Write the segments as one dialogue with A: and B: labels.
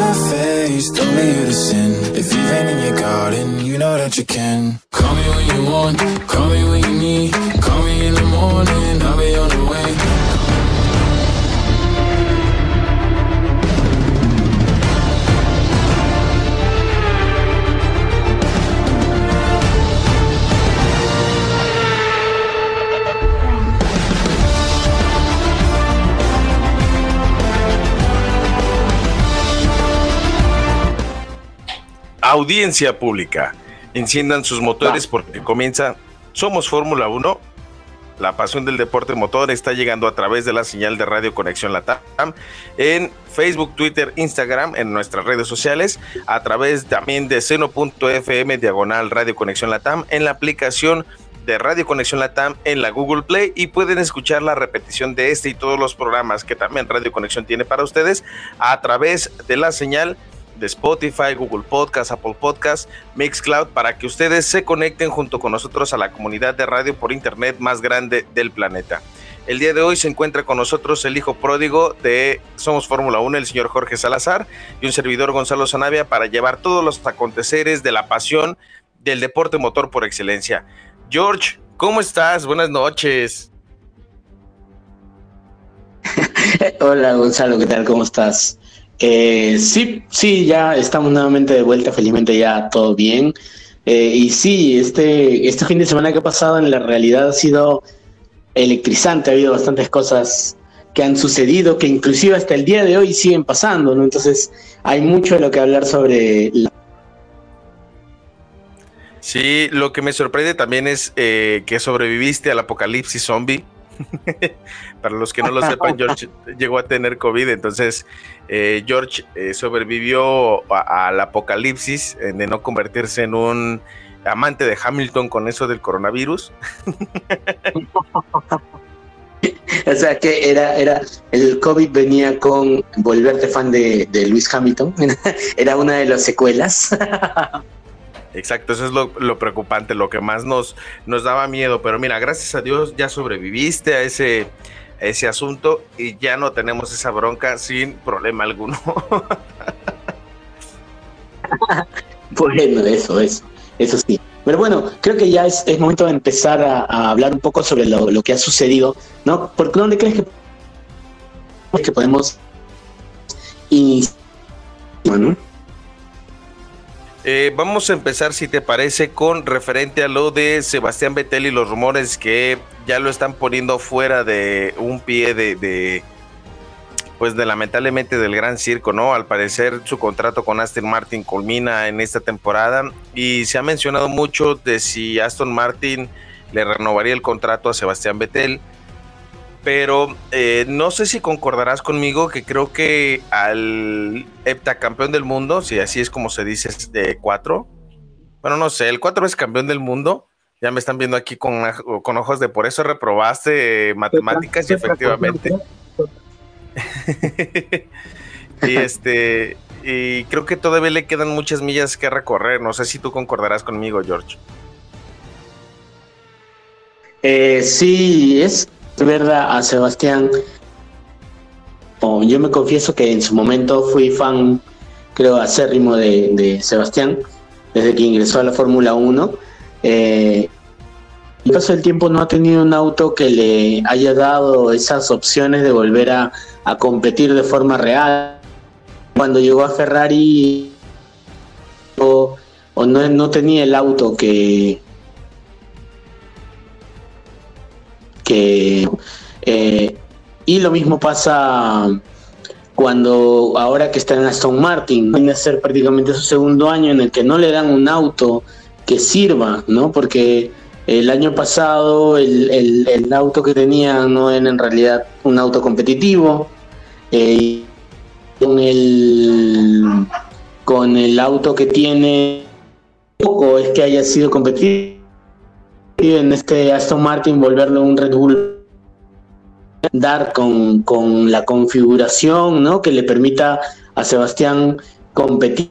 A: I'm not faced, you to sin. If you've in your garden, you know that you can. Call me when you want, call me when you need. Call me in the morning,
B: Audiencia pública, enciendan sus motores porque comienza Somos Fórmula 1. La pasión del deporte motor está llegando a través de la señal de Radio Conexión Latam en Facebook, Twitter, Instagram, en nuestras redes sociales, a través también de seno.fm diagonal Radio Conexión Latam en la aplicación de Radio Conexión Latam en la Google Play y pueden escuchar la repetición de este y todos los programas que también Radio Conexión tiene para ustedes a través de la señal de Spotify, Google Podcast, Apple Podcast, Mixcloud, para que ustedes se conecten junto con nosotros a la comunidad de radio por internet más grande del planeta. El día de hoy se encuentra con nosotros el hijo pródigo de Somos Fórmula 1, el señor Jorge Salazar, y un servidor Gonzalo Zanavia para llevar todos los aconteceres de la pasión del deporte motor por excelencia. George, ¿cómo estás? Buenas noches.
C: Hola Gonzalo, ¿qué tal? ¿Cómo estás? Eh, sí, sí, ya estamos nuevamente de vuelta, felizmente ya todo bien. Eh, y sí, este, este fin de semana que ha pasado en la realidad ha sido electrizante, ha habido bastantes cosas que han sucedido, que inclusive hasta el día de hoy siguen pasando, ¿no? Entonces hay mucho de lo que hablar sobre la...
B: Sí, lo que me sorprende también es eh, que sobreviviste al apocalipsis zombie. Para los que no lo sepan, George llegó a tener COVID, entonces eh, George eh, sobrevivió al apocalipsis de no convertirse en un amante de Hamilton con eso del coronavirus.
C: o sea que era, era, el COVID venía con volverte fan de, de Luis Hamilton, era una de las secuelas.
B: Exacto, eso es lo, preocupante, lo que más nos, nos daba miedo. Pero mira, gracias a Dios ya sobreviviste a ese, ese asunto y ya no tenemos esa bronca sin problema alguno.
C: bueno, eso, eso, eso sí. Pero bueno, creo que ya es, momento de empezar a, hablar un poco sobre lo, que ha sucedido, ¿no? ¿Por dónde crees que, que podemos iniciar, ¿no?
B: Eh, vamos a empezar, si te parece, con referente a lo de Sebastián Vettel y los rumores que ya lo están poniendo fuera de un pie de, pues de lamentablemente del gran circo, ¿no? Al parecer su contrato con Aston Martin culmina en esta temporada y se ha mencionado mucho de si Aston Martin le renovaría el contrato a Sebastián Vettel pero eh, no sé si concordarás conmigo que creo que al heptacampeón del mundo, si así es como se dice, de cuatro, bueno, no sé, el cuatro es campeón del mundo, ya me están viendo aquí con, con ojos de por eso reprobaste matemáticas y efectivamente. y este, y creo que todavía le quedan muchas millas que recorrer, no sé si tú concordarás conmigo, George.
C: Eh, sí, es verdad a Sebastián. yo me confieso que en su momento fui fan, creo, acérrimo de, Sebastián, desde que ingresó a la Fórmula 1. Eh, el paso del tiempo no ha tenido un auto que le haya dado esas opciones de volver a, competir de forma real. Cuando llegó a Ferrari o, no tenía el auto que, Eh, y lo mismo pasa cuando ahora que está en Aston Martin, viene a ser prácticamente su segundo año en el que no le dan un auto que sirva, ¿no? Porque el año pasado el, auto que tenía no era en realidad un auto competitivo. Eh, con el con el auto que tiene es que haya sido competitivo en este Aston Martin volverlo un Red Bull dar con, con, la configuración ¿no? que le permita a Sebastián competir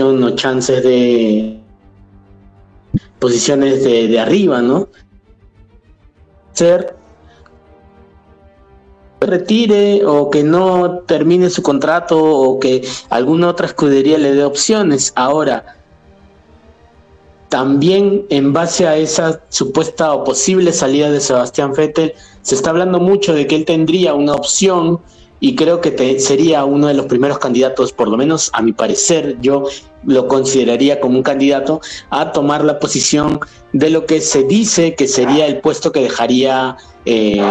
C: o chances de posiciones de, de arriba, ¿no? Ser retire o que no termine su contrato o que alguna otra escudería le dé opciones. Ahora, también en base a esa supuesta o posible salida de Sebastián Vettel, se está hablando mucho de que él tendría una opción y creo que sería uno de los primeros candidatos, por lo menos a mi parecer, yo lo consideraría como un candidato a tomar la posición de lo que se dice que sería el puesto que dejaría eh,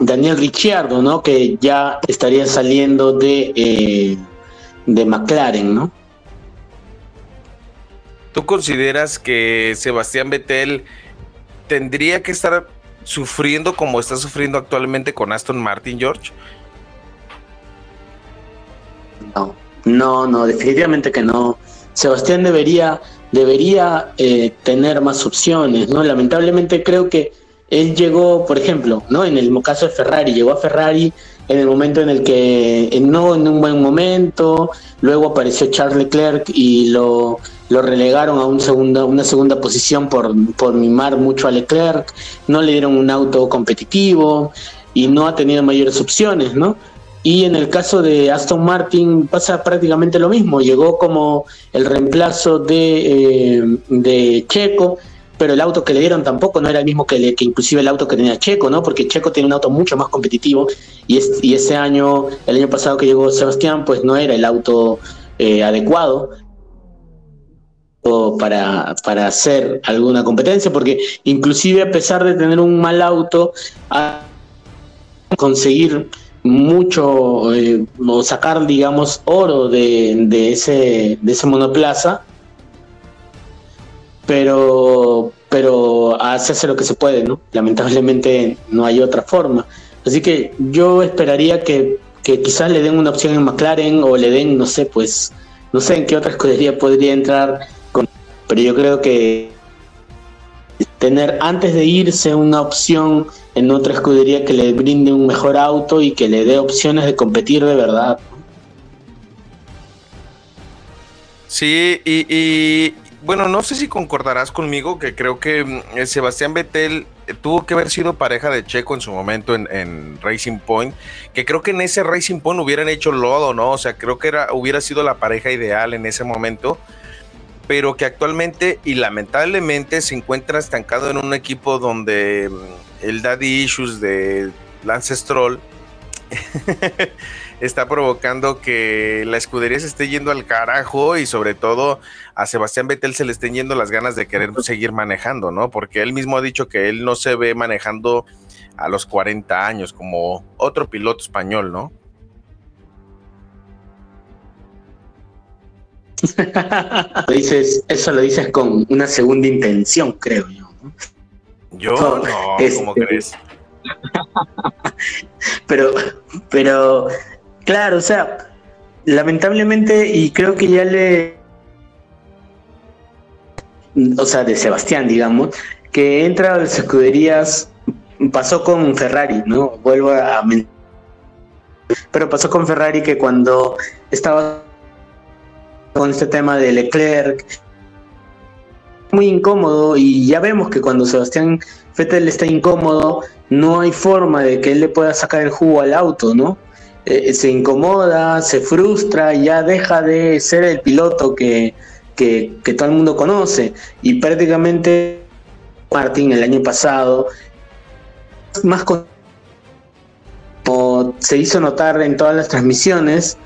C: Daniel Ricciardo, ¿no? Que ya estaría saliendo de, eh, de McLaren, ¿no?
B: ¿Tú consideras que Sebastián Vettel tendría que estar sufriendo como está sufriendo actualmente con Aston Martin, George?
C: No, no, no, definitivamente que no. Sebastián debería, debería eh, tener más opciones, ¿no? Lamentablemente creo que él llegó, por ejemplo, ¿no? En el caso de Ferrari, llegó a Ferrari en el momento en el que no en un buen momento, luego apareció Charles Leclerc y lo, relegaron a un segunda, una segunda posición por, mimar mucho a Leclerc, no le dieron un auto competitivo y no ha tenido mayores opciones, ¿no? Y en el caso de Aston Martin pasa prácticamente lo mismo, llegó como el reemplazo de, eh, de Checo, pero el auto que le dieron tampoco no era el mismo que, que inclusive el auto que tenía Checo, ¿no? Porque Checo tiene un auto mucho más competitivo y, y ese año, el año pasado que llegó Sebastián, pues no era el auto eh, adecuado para, para hacer alguna competencia, porque inclusive a pesar de tener un mal auto, a conseguir mucho eh, o sacar digamos oro de, de, ese de ese monoplaza pero, pero hace lo que se puede, ¿no? Lamentablemente no hay otra forma. Así que yo esperaría que, que quizás le den una opción en McLaren o le den, no sé, pues, no sé en qué otra escudería podría entrar, con, pero yo creo que tener antes de irse una opción en otra escudería que le brinde un mejor auto y que le dé opciones de competir de verdad.
B: Sí, y, bueno, no sé si concordarás conmigo que creo que mm, Sebastián Vettel eh, tuvo que haber sido pareja de Checo en su momento en, Racing Point, que creo que en ese Racing Point hubieran hecho lodo, ¿no? O sea, creo que era, hubiera sido la pareja ideal en ese momento, pero que actualmente y lamentablemente se encuentra estancado en un equipo donde mm, el daddy issues de Lance Stroll está provocando que la escudería se esté yendo al carajo y sobre todo a Sebastián Vettel se le estén yendo las ganas de querer seguir manejando, ¿no? Porque él mismo ha dicho que él no se ve manejando a los 40 años como otro piloto español, ¿no?
C: dices, eso lo dices con una segunda intención, creo yo.
B: Yo no, ¿cómo este, crees?
C: pero, pero, claro, o sea, lamentablemente, y creo que ya le. O sea, de Sebastián, digamos, que entra a las escuderías, pasó con Ferrari, ¿no? Vuelvo a pero pasó con Ferrari que cuando estaba con este tema de Leclerc, muy incómodo y ya vemos que cuando Sebastián Vettel está incómodo, no hay forma de que él le pueda sacar el jugo al auto, ¿no? Eh, se incomoda, se frustra, ya deja de ser el piloto que, que, todo el mundo conoce. Y prácticamente Martín el año pasado, más se hizo notar en todas las transmisiones,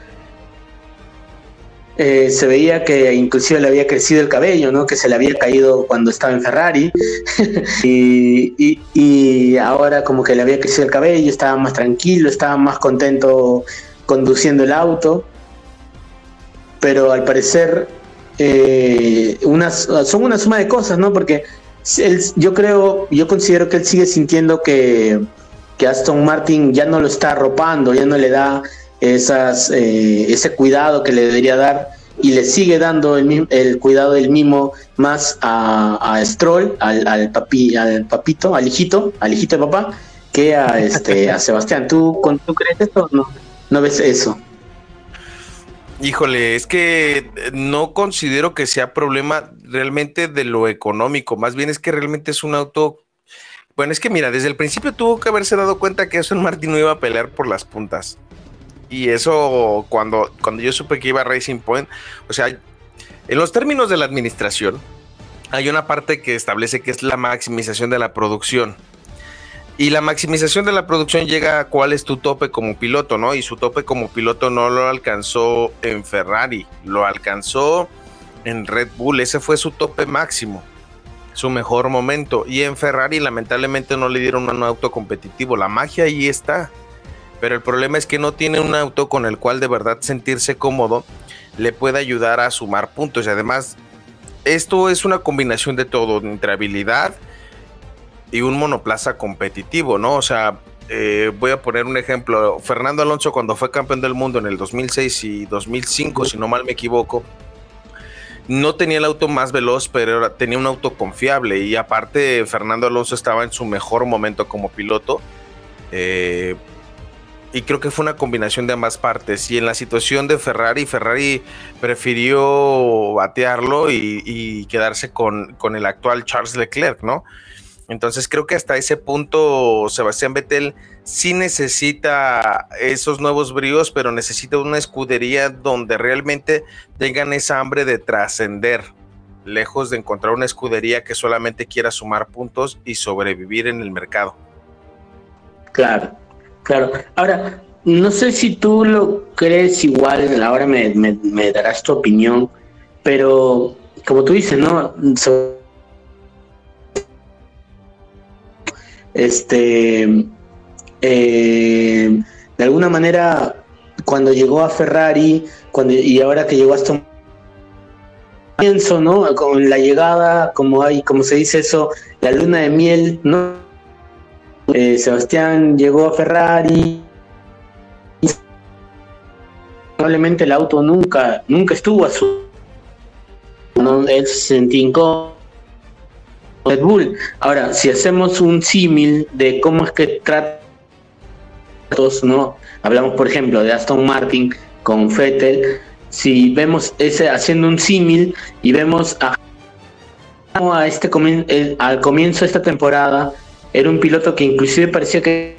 C: eh, se veía que inclusive le había crecido el cabello, ¿no? Que se le había caído cuando estaba en Ferrari y, ahora como que le había crecido el cabello, estaba más tranquilo, estaba más contento conduciendo el auto, pero al parecer eh, son una suma de cosas, ¿no? Porque yo creo, yo considero que él sigue sintiendo que, que Aston Martin ya no lo está arropando, ya no le da esas, eh, ese cuidado que le debería dar y le sigue dando el, el cuidado del mimo más a, a Stroll, al, al, papi, al papito, al hijito, al hijito de papá, que a este a Sebastián. ¿Tú, ¿tú crees esto no, no ves eso?
B: Híjole, es que no considero que sea problema realmente de lo económico, más bien es que realmente es un auto. Bueno, es que mira, desde el principio tuvo que haberse dado cuenta que Aston Martin no iba a pelear por las puntas. Y eso cuando, cuando yo supe que iba a Racing Point, o sea, en los términos de la administración, hay una parte que establece que es la maximización de la producción. Y la maximización de la producción llega a cuál es tu tope como piloto, ¿no? Y su tope como piloto no lo alcanzó en Ferrari, lo alcanzó en Red Bull, ese fue su tope máximo, su mejor momento. Y en Ferrari lamentablemente no le dieron un auto competitivo, la magia ahí está. Pero el problema es que no tiene un auto con el cual de verdad sentirse cómodo le puede ayudar a sumar puntos. Y además, esto es una combinación de todo, entre habilidad, y un monoplaza competitivo, ¿no? O sea, eh, voy a poner un ejemplo. Fernando Alonso cuando fue campeón del mundo en el 2006 y 2005, si no mal me equivoco, no tenía el auto más veloz, pero tenía un auto confiable y aparte Fernando Alonso estaba en su mejor momento como piloto. Eh, y creo que fue una combinación de ambas partes. Y en la situación de Ferrari, Ferrari prefirió batearlo y, quedarse con, con, el actual Charles Leclerc, ¿no? Entonces creo que hasta ese punto Sebastián Vettel sí necesita esos nuevos bríos, pero necesita una escudería donde realmente tengan esa hambre de trascender, lejos de encontrar una escudería que solamente quiera sumar puntos y sobrevivir en el mercado.
C: Claro, claro. Ahora, no sé si tú lo crees igual, ahora me, me darás tu opinión, pero como tú dices, ¿no? este, eh, de alguna manera, cuando llegó a Ferrari, cuando, y ahora que llegó a Aston pienso, ¿no? Con la llegada, como hay, como se dice eso, la luna de miel, ¿no? Eh, Sebastián llegó a Ferrari. Probablemente el auto nunca, nunca estuvo a su. No, él se Red Bull. Ahora, si hacemos un símil de cómo es que trata ¿no? Hablamos, por ejemplo, de Aston Martin con Vettel. Si vemos ese haciendo un símil y vemos a, a este al comienzo de esta temporada era un piloto que inclusive parecía que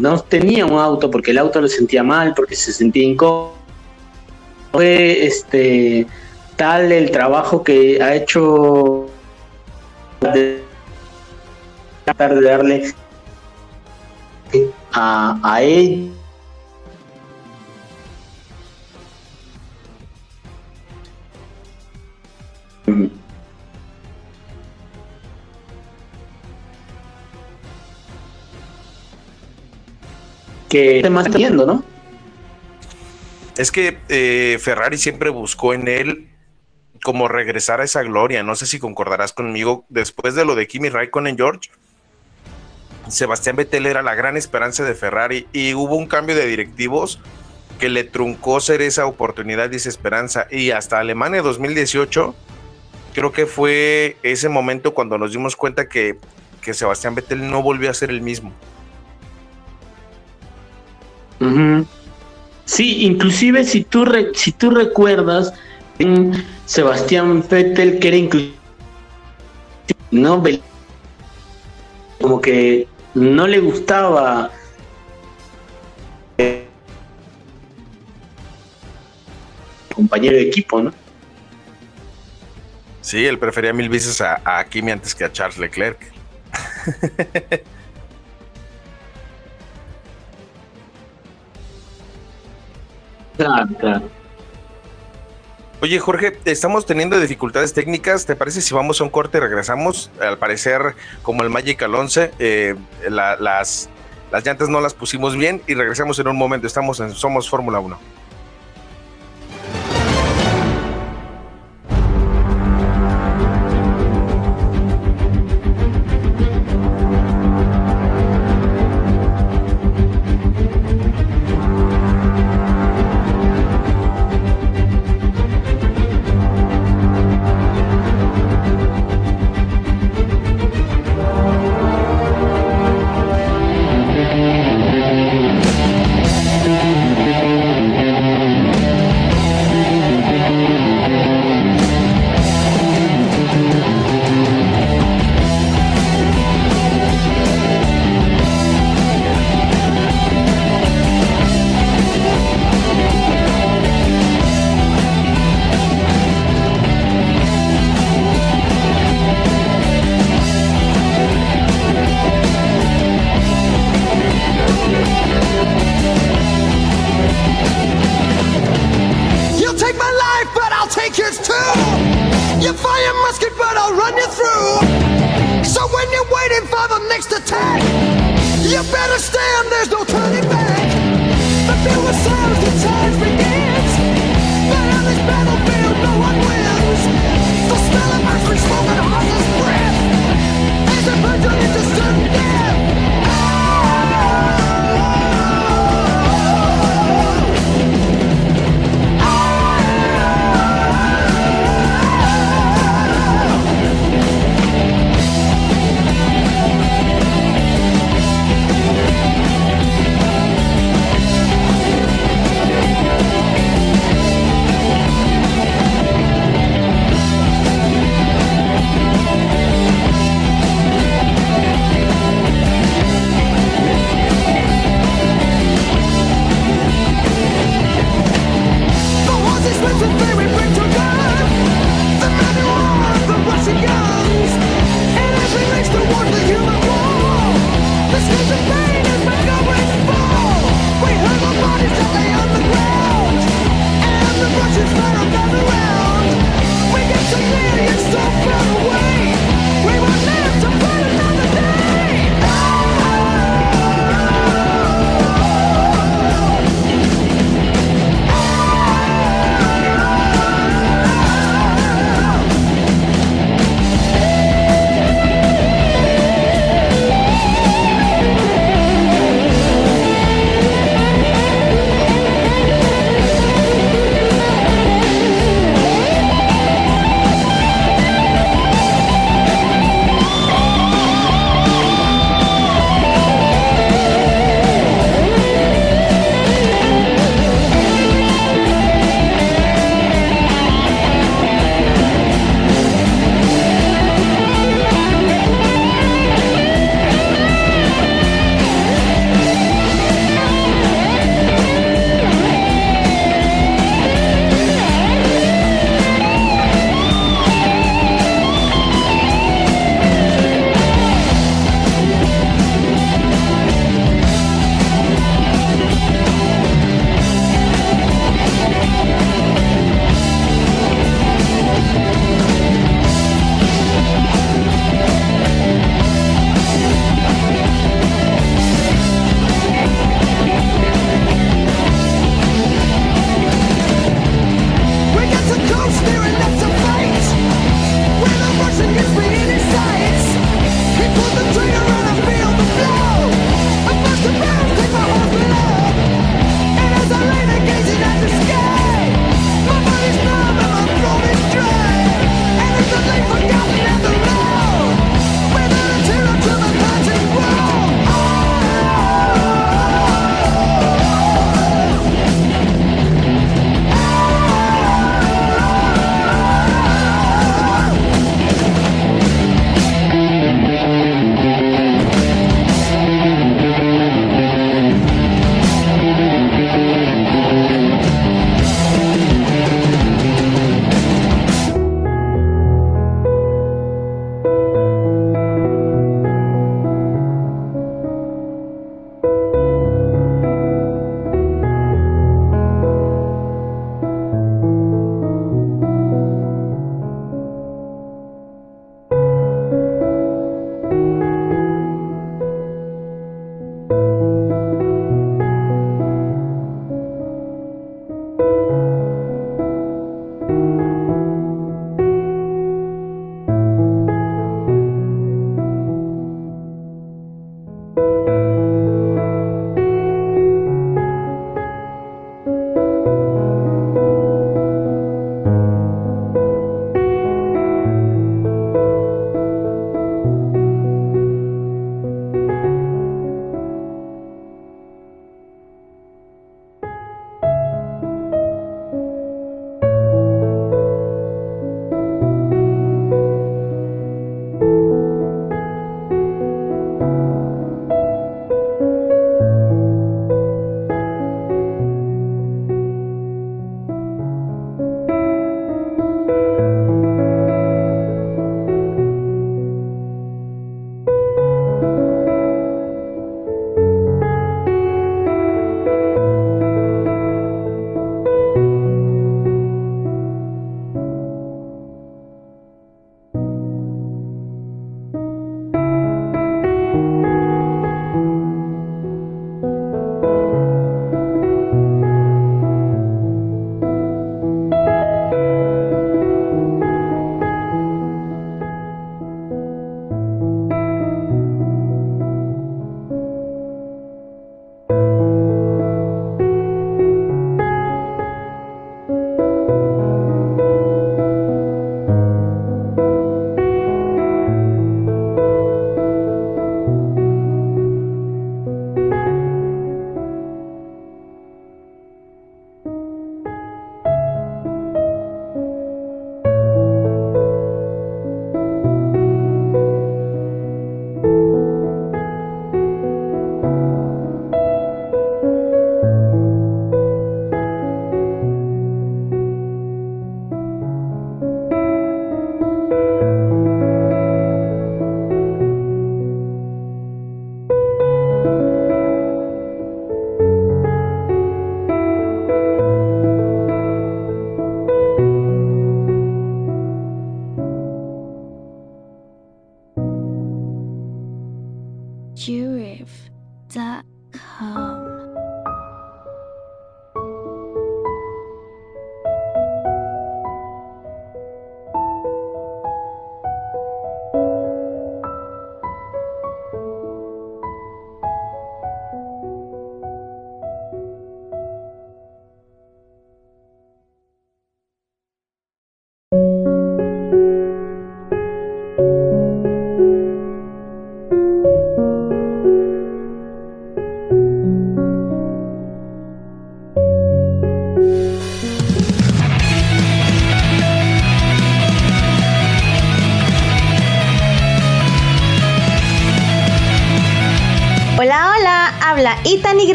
C: no tenía un auto porque el auto lo sentía mal, porque se sentía incómodo. Fue este tal el trabajo que ha hecho tratar de darle a, a él que esté más teniendo, ¿no?
B: Es que eh, Ferrari siempre buscó en él como regresar a esa gloria. No sé si concordarás conmigo, después de lo de Kimi Raikkonen George, Sebastián Vettel era la gran esperanza de Ferrari y hubo un cambio de directivos que le truncó ser esa oportunidad y esa esperanza. Y hasta Alemania 2018, creo que fue ese momento cuando nos dimos cuenta que, que Sebastián Vettel no volvió a ser el mismo.
C: Sí, inclusive si tú, si tú recuerdas, Sebastián Vettel que era incluso no como que no le gustaba compañero de equipo, ¿no?
B: Sí, él prefería mil veces a, a Kimi antes que a Charles Leclerc. Oye, Jorge, estamos teniendo dificultades técnicas. ¿Te parece si vamos a un corte y regresamos? Al parecer, como el Magical 11, eh, las, las llantas no las pusimos bien y regresamos en un momento. Estamos en Somos Fórmula 1.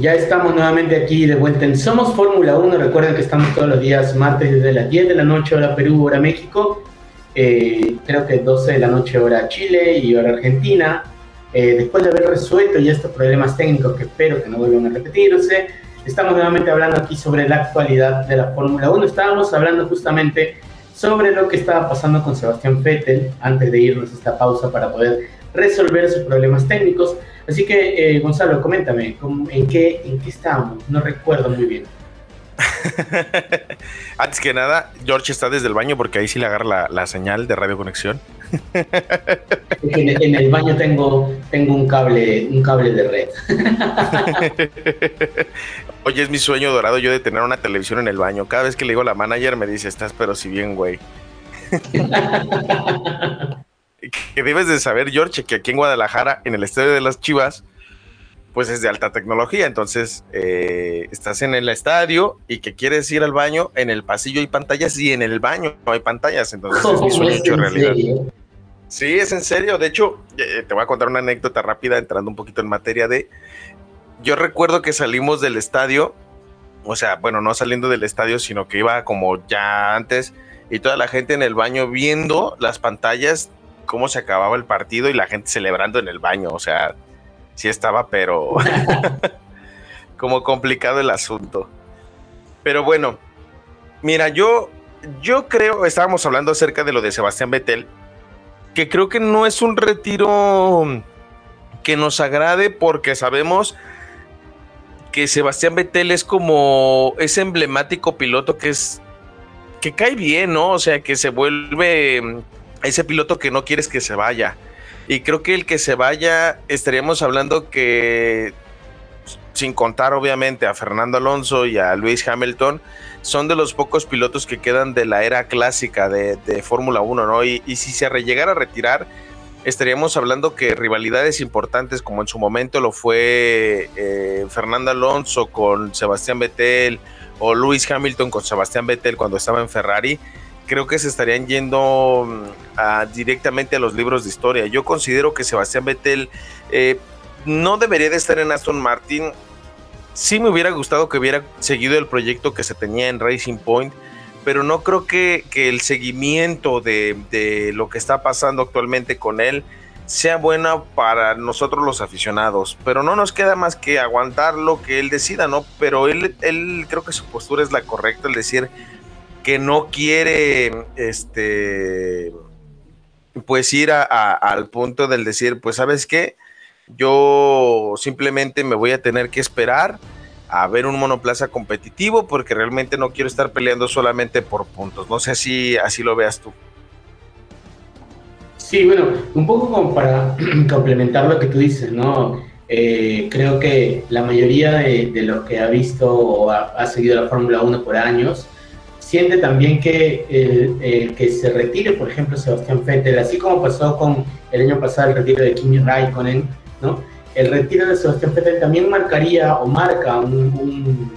C: Ya estamos nuevamente aquí de vuelta en Somos Fórmula 1. Recuerden que estamos todos los días martes desde las 10 de la noche, hora Perú, hora México. Eh, creo que 12 de la noche, hora Chile y hora Argentina. Eh, después de haber resuelto ya estos problemas técnicos que espero que no vuelvan a repetirse, estamos nuevamente hablando aquí sobre la actualidad de la Fórmula 1. Estábamos hablando justamente sobre lo que estaba pasando con Sebastián Vettel antes de irnos a esta pausa para poder resolver sus problemas técnicos. Así que, eh, Gonzalo, coméntame, ¿cómo- ¿en qué, ¿en qué estábamos? No recuerdo muy bien.
B: Antes que nada, George está desde el baño porque ahí sí le agarra la, la señal de radio conexión.
C: Es que En, en el baño tengo, tengo un, cable, un cable de red.
B: Oye, es mi sueño dorado yo de tener una televisión en el baño. Cada vez que le digo a la manager me dice, estás pero si bien, güey. que debes de saber, George, que aquí en Guadalajara, en el estadio de las Chivas, pues es de alta tecnología. Entonces, eh, estás en el estadio y que quieres ir al baño, en el pasillo hay pantallas y en el baño no hay pantallas. Entonces, es mi sueño
C: ¿Es
B: hecho realidad.
C: serio?
B: Sí, es en serio. De hecho, eh, te voy a contar una anécdota rápida, entrando un poquito en materia de. Yo recuerdo que salimos del estadio, o sea, bueno, no saliendo del estadio, sino que iba como ya antes, y toda la gente en el baño viendo las pantallas, cómo se acababa el partido y la gente celebrando en el baño. O sea, sí estaba, pero como complicado el asunto. Pero bueno, mira, yo, yo creo, estábamos hablando acerca de lo de Sebastián Vettel que creo que no es un retiro que nos agrade porque sabemos que Sebastián Vettel es como ese emblemático piloto que es que cae bien, ¿no? O sea, que se vuelve ese piloto que no quieres que se vaya. Y creo que el que se vaya estaríamos hablando que sin contar obviamente a Fernando Alonso y a Luis Hamilton, son de los pocos pilotos que quedan de la era clásica de, de Fórmula 1, ¿no? Y, si se llegara a retirar, estaríamos hablando que rivalidades importantes como en su momento lo fue eh, Fernando Alonso con Sebastián Vettel o Luis Hamilton con Sebastián Vettel cuando estaba en Ferrari, creo que se estarían yendo mm, directamente a los libros de historia. Yo considero que Sebastián Vettel eh, no debería de estar en Aston Martin. Sí me hubiera gustado que hubiera seguido el proyecto que se tenía en Racing Point, pero no creo que, el seguimiento de, de lo que está pasando actualmente con él sea buena para nosotros los aficionados. Pero no nos queda más que aguantar lo que él decida, ¿no? Pero él, él creo que su postura es la correcta, el decir que no quiere este pues ir a- al punto del decir, pues sabes qué, yo simplemente me voy a tener que esperar a ver un monoplaza competitivo porque realmente no quiero estar peleando solamente por puntos. No sé si así lo veas tú.
C: Sí, bueno, un poco como para complementar lo que tú dices, ¿no? Eh, creo que la mayoría de, de los que ha visto o ha, ha seguido la Fórmula 1 por años siente también que el, el que se retire, por ejemplo, Sebastián Vettel, así como pasó con el año pasado el retiro de Kimi Raikkonen, ¿no? El retiro de Sebastián Vettel también marcaría o marca un, un,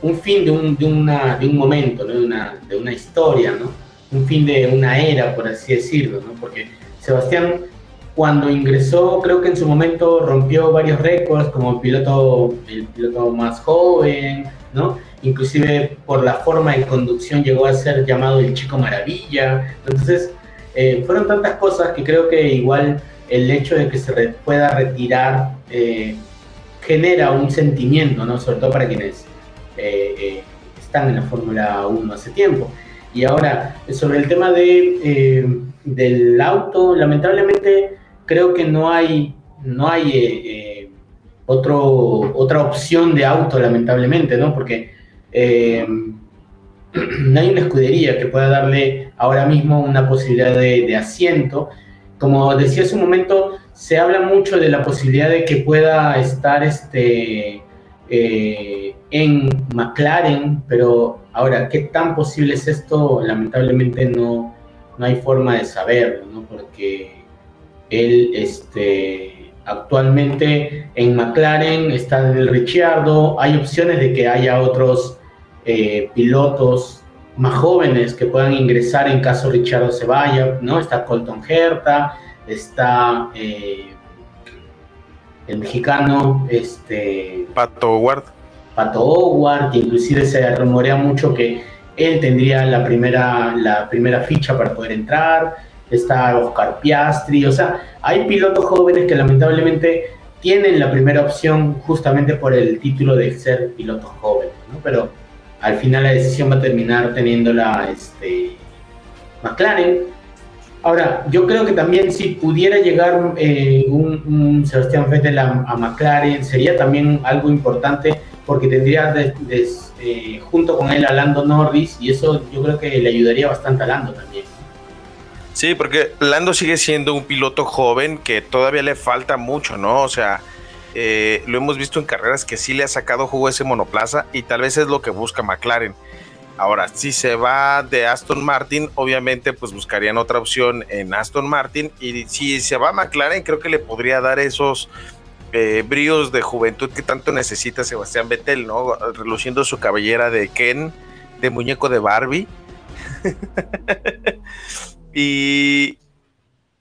C: un fin de un, de, una, de un momento, ¿no? de, una, de una historia, ¿no? un fin de una era, por así decirlo, ¿no? porque Sebastián cuando ingresó, creo que en su momento rompió varios récords como piloto, el piloto más joven, ¿no? Inclusive por la forma de conducción llegó a ser llamado el chico maravilla. Entonces, eh, fueron tantas cosas que creo que igual el hecho de que se pueda retirar eh, genera un sentimiento, ¿no? Sobre todo para quienes eh, están en la Fórmula 1 hace tiempo. Y ahora, sobre el tema de, del auto, lamentablemente creo que no hay, no hay otro, otra opción de auto, lamentablemente, ¿no? Porque eh, no hay una escudería que pueda darle ahora mismo una posibilidad de, asiento. Como decía hace un momento, se habla mucho de la posibilidad de que pueda estar este, eh, en McLaren, pero ahora, ¿qué tan posible es esto? Lamentablemente no, no hay forma de saberlo, ¿no? Porque él este, actualmente en McLaren está en el Ricciardo, hay opciones de que haya otros eh, pilotos más jóvenes que puedan ingresar en caso Ricciardo se vaya, ¿no? Está Colton Herta, está eh, el mexicano, este...
B: Pato Howard.
C: Pato Howard, inclusive se rumorea mucho que él tendría la primera, la primera ficha para poder entrar, está Oscar Piastri, o sea, hay pilotos jóvenes que lamentablemente tienen la primera opción justamente por el título de ser pilotos jóvenes, ¿no? Pero al final la decisión va a terminar teniéndola este, McLaren. Ahora, yo creo que también si pudiera llegar eh, un, Sebastián Vettel a, a, McLaren, sería también algo importante porque tendría eh, junto con él a Lando Norris y eso yo creo que le ayudaría bastante a Lando también.
B: Sí, porque Lando sigue siendo un piloto joven que todavía le falta mucho, ¿no? O sea, eh, lo hemos visto en carreras que sí le ha sacado jugo ese monoplaza y tal vez es lo que busca McLaren. Ahora, si se va de Aston Martin, obviamente pues buscarían otra opción en Aston Martin y si se va a McLaren creo que le podría dar esos eh, bríos de juventud que tanto necesita Sebastián Vettel, ¿no? Reluciendo su cabellera de Ken, de muñeco de Barbie. y,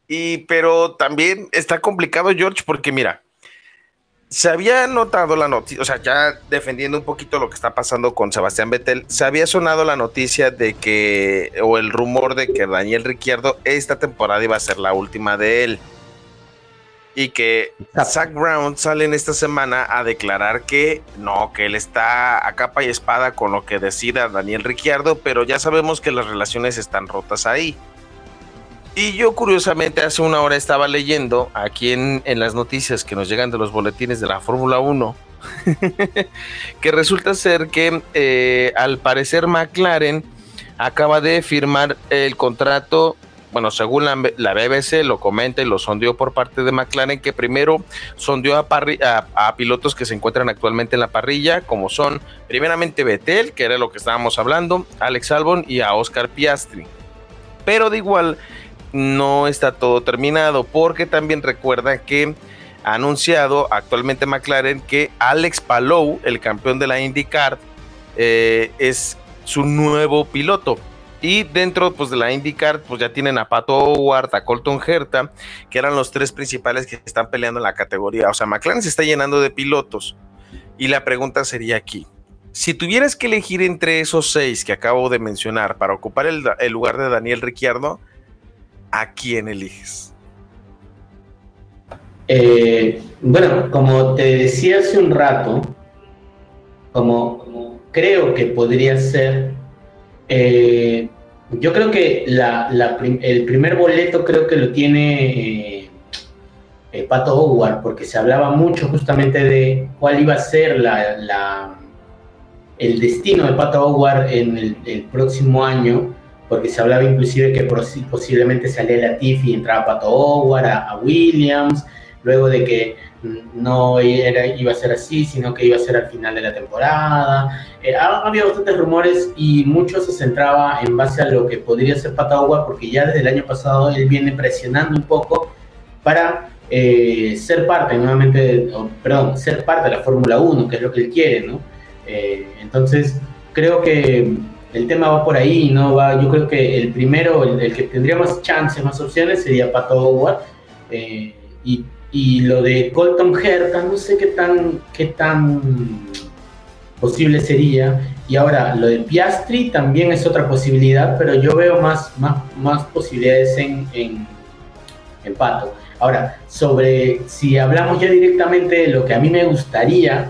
B: y, pero también está complicado George porque mira, se había notado la noticia, o sea, ya defendiendo un poquito lo que está pasando con Sebastián Vettel, se había sonado la noticia de que, o el rumor de que Daniel Ricciardo esta temporada iba a ser la última de él. Y que Zach Brown sale en esta semana a declarar que no, que él está a capa y espada con lo que decida Daniel Ricciardo, pero ya sabemos que las relaciones están rotas ahí. Y yo curiosamente hace una hora estaba leyendo aquí en, en las noticias que nos llegan de los boletines de la Fórmula 1, que resulta ser que eh, al parecer McLaren acaba de firmar el contrato, bueno, según la, la, BBC lo comenta y lo sondeó por parte de McLaren, que primero sondeó a, a, a, pilotos que se encuentran actualmente en la parrilla, como son primeramente Vettel, que era lo que estábamos hablando, Alex Albon y a Oscar Piastri. Pero de igual no está todo terminado, porque también recuerda que ha anunciado actualmente McLaren que Alex Palou, el campeón de la IndyCar, eh, es su nuevo piloto. Y dentro pues, de la IndyCar, pues ya tienen a Pato Howard, a Colton Herta, que eran los tres principales que están peleando en la categoría. O sea, McLaren se está llenando de pilotos. Y la pregunta sería aquí: si tuvieras que elegir entre esos seis que acabo de mencionar para ocupar el, el lugar de Daniel Ricciardo, ¿a quién eliges?
C: Eh, bueno, como te decía hace un rato, como, creo que podría ser, eh, yo creo que el primer boleto creo que lo tiene eh, Pato Howard, porque se hablaba mucho justamente de cuál iba a ser la, la el destino de Pato Howard en el próximo año porque se hablaba inclusive que posiblemente salía Latifi y entraba Pato Howard, a, a, Williams, luego de que no era, iba a ser así, sino que iba a ser al final de la temporada. Eh, había bastantes rumores y mucho se centraba en base a lo que podría ser Pato Howard, porque ya desde el año pasado él viene presionando un poco para eh, ser parte nuevamente, oh, perdón, ser parte de la Fórmula 1, que es lo que él quiere, ¿no? Eh, entonces, creo que el tema va por ahí, ¿no? Va, yo creo que el primero, el, que tendría más chances, más opciones, sería Pato Howard. Eh, y, y, lo de Colton Herta, no sé qué tan, qué tan posible sería. Y ahora, lo de Piastri también es otra posibilidad, pero yo veo más, más, más posibilidades en, en, en Pato. Ahora, sobre si hablamos ya directamente de lo que a mí me gustaría,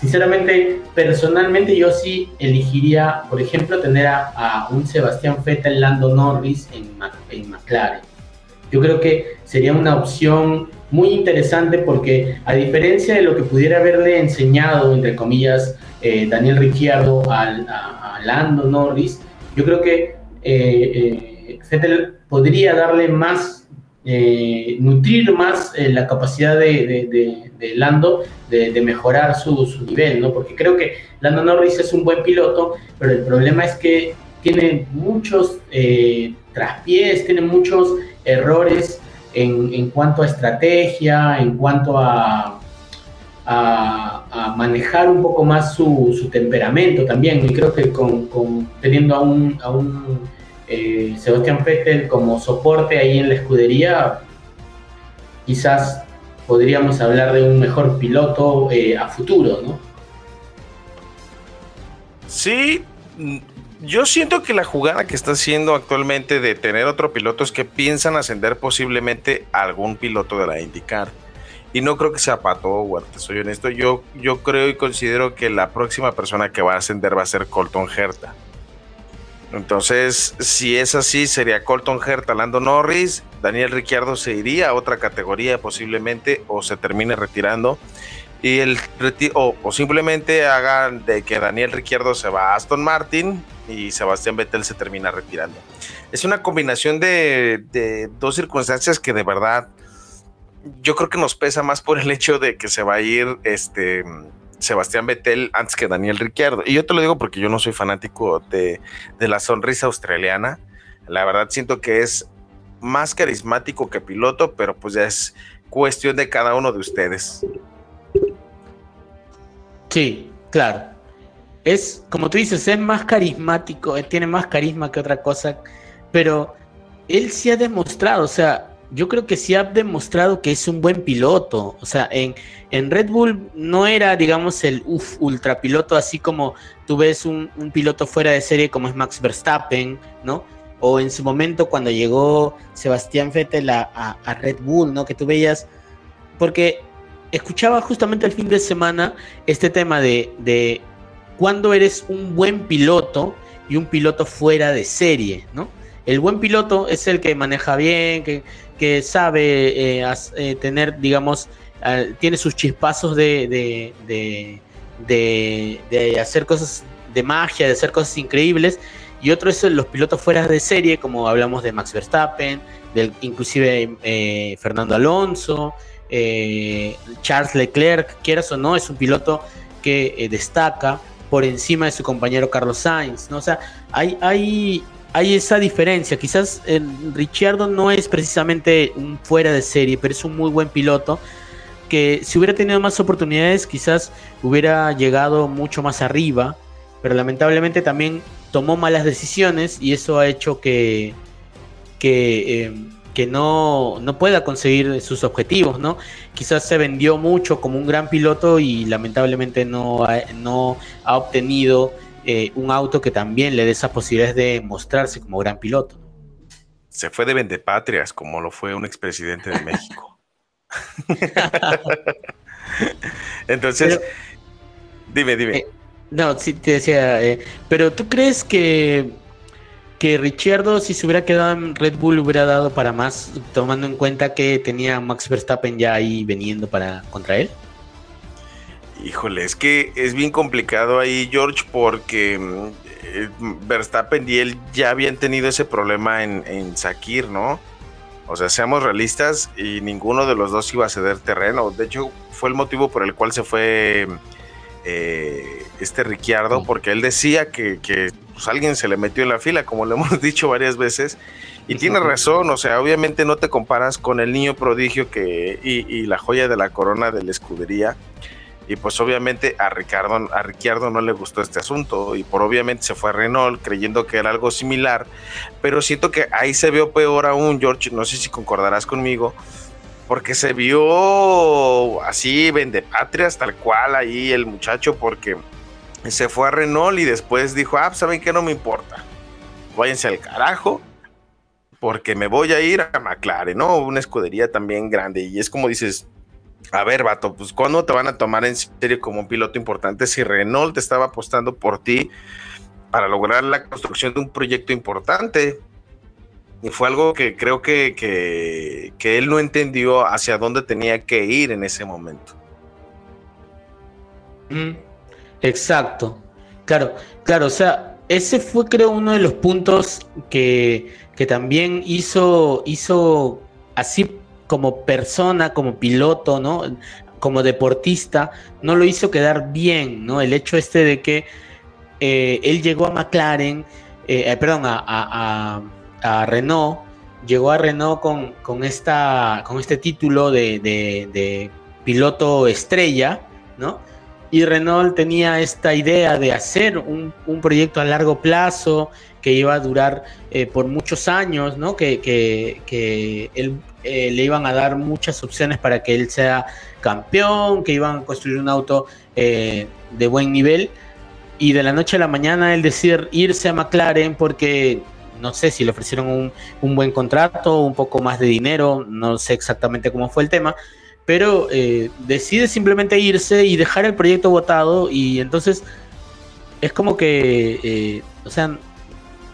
C: sinceramente, personalmente yo sí elegiría, por ejemplo, tener a, un Sebastián Vettel, Lando Norris en, en McLaren. Yo creo que sería una opción muy interesante porque a diferencia de lo que pudiera haberle enseñado, entre comillas, eh, Daniel Ricciardo a, a, Lando Norris, yo creo que eh, eh, podría darle más, eh, nutrir más eh, la capacidad de, Lando de, mejorar su, nivel, ¿no? Porque creo que Lando Norris es un buen piloto, pero el problema es que tiene muchos traspiés, tiene muchos errores en, cuanto a estrategia, en cuanto a, manejar un poco más su, temperamento también. Y creo que con, teniendo a un eh, Sebastián Vettel como soporte ahí en la escudería, quizás podríamos hablar de un mejor piloto eh, a futuro, ¿no?
B: Sí, yo siento que la jugada que está haciendo actualmente de tener otro piloto es que piensan ascender posiblemente a algún piloto de la IndyCar. Y no creo que sea Pato Howard, soy honesto. Yo, yo creo y considero que la próxima persona que va a ascender va a ser Colton Herta. Entonces, si es así, sería Colton Herta, Lando Norris, Daniel Ricciardo se iría a otra categoría posiblemente o se termine retirando y el o, o, simplemente hagan de que Daniel Ricciardo se va a Aston Martin y Sebastián Vettel se termina retirando. Es una combinación de, de, dos circunstancias que de verdad yo creo que nos pesa más por el hecho de que se va a ir este Sebastián Vettel antes que Daniel Ricciardo. Y yo te lo digo porque yo no soy fanático de, de la sonrisa australiana. La verdad siento que es más carismático que piloto, pero pues ya es cuestión de cada uno de ustedes.
C: Sí, claro. Es, como tú dices, es más carismático, eh, tiene más carisma que otra cosa, pero él sí ha demostrado, o sea, yo creo que sí ha demostrado que es un buen piloto. O sea, en, en Red Bull no era, digamos, el uf, ultrapiloto, así como tú ves un, piloto fuera de serie como es Max Verstappen, ¿no? O en su momento cuando llegó Sebastián Vettel a, a, Red Bull, ¿no? Que tú veías, porque escuchaba justamente el fin de semana este tema de, de cuando eres un buen piloto y un piloto fuera de serie, ¿no? El buen piloto es el que maneja bien, que, que sabe eh, eh, tener, digamos, uh, tiene sus chispazos de, de, de, de, hacer cosas de magia, de hacer cosas increíbles. Y otro es los pilotos fuera de serie, como hablamos de Max Verstappen, del inclusive eh, Fernando Alonso, Charles Leclerc, quieras o no, es un piloto que destaca por encima de su compañero Carlos Sainz, ¿no? O sea, hay, hay, hay esa diferencia. Quizás eh, no es precisamente un fuera de serie, pero es un muy buen piloto que si hubiera tenido más oportunidades quizás hubiera llegado mucho más arriba, pero lamentablemente también tomó malas decisiones y eso ha hecho que, que eh, que no, no pueda conseguir sus objetivos, ¿no? Quizás se vendió mucho como un gran piloto y lamentablemente no no ha obtenido eh, un auto que también le dé esas posibilidades de mostrarse como gran piloto.
B: Se fue de vendepatrias, como lo fue un expresidente de México. Entonces, pero, dime, dime.
C: Eh, no, sí te decía, eh, pero ¿tú crees que que Ricciardo, si se hubiera quedado en Red Bull, hubiera dado para más, tomando en cuenta que tenía Max Verstappen ya ahí veniendo para contra él?
B: Híjole, es que es bien complicado ahí, George, porque eh, Verstappen y él ya habían tenido ese problema en, en Sakir, ¿no? O sea, seamos realistas y ninguno de los dos iba a ceder terreno. De hecho, fue el motivo por el cual se fue eh, este Ricciardo, porque él decía que, que pues alguien se le metió en la fila, como le hemos dicho varias veces. Y tiene razón, o sea, obviamente no te comparas con el niño prodigio que, y, y, la joya de la corona de la escudería. Y pues obviamente a Ricardo, a Ricciardo no le gustó este asunto y por obviamente se fue a Renault creyendo que era algo similar. Pero siento que ahí se vio peor aún, George, no sé si concordarás conmigo, porque se vio así, vende patrias, tal cual ahí el muchacho, porque se fue a Renault y después dijo, ah, pues, ¿saben qué? No me importa. Váyanse al carajo, porque me voy a ir a McLaren, ¿no? Una escudería también grande. Y es como dices, a ver, vato, pues ¿cuándo te van a tomar en serio como un piloto importante si Renault estaba apostando por ti para lograr la construcción de un proyecto importante? Y fue algo que creo que, que, que él no entendió hacia dónde tenía que ir en ese momento.
C: Mm, Exacto. Claro, claro, o sea, ese fue creo uno de los puntos que, que también hizo, hizo así como persona, como piloto, ¿no? Como deportista, no lo hizo quedar bien, ¿no? El hecho este de que eh, él llegó a McLaren, eh, eh, perdón, a, Renault, llegó a Renault con, con, esta, con este título de, piloto estrella, ¿no? Y Renault tenía esta idea de hacer un proyecto a largo plazo que iba a durar eh, por muchos años, ¿no? Que, que- que él, eh, le iban a dar muchas opciones para que él sea campeón, que iban a construir un auto eh, de buen nivel. Y de la noche a la mañana él decir irse a McLaren porque no sé si le ofrecieron un, un buen contrato, un poco más de dinero, no sé exactamente cómo fue el tema, pero decide simplemente irse y dejar el proyecto votado y entonces es como que, o sea,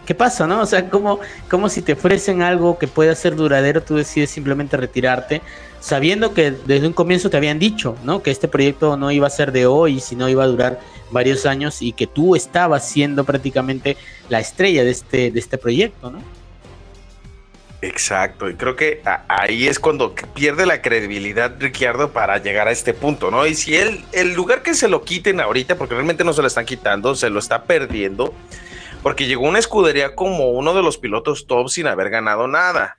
C: ¿qué pasa, no? O sea, como, como si te ofrecen algo que pueda ser duradero, tú decides simplemente retirarte, sabiendo que desde un comienzo te habían dicho, ¿no? Que este proyecto no iba a ser de hoy, sino iba a durar varios años y que tú estabas siendo prácticamente la estrella de este, de este proyecto, ¿no?
B: Exacto, y creo que ahí es cuando pierde la credibilidad Ricciardo para llegar a este punto, ¿no? Y si él, el lugar que se lo quiten ahorita, porque realmente no se lo están quitando, se lo está perdiendo, porque llegó una escudería como uno de los pilotos top sin haber ganado nada.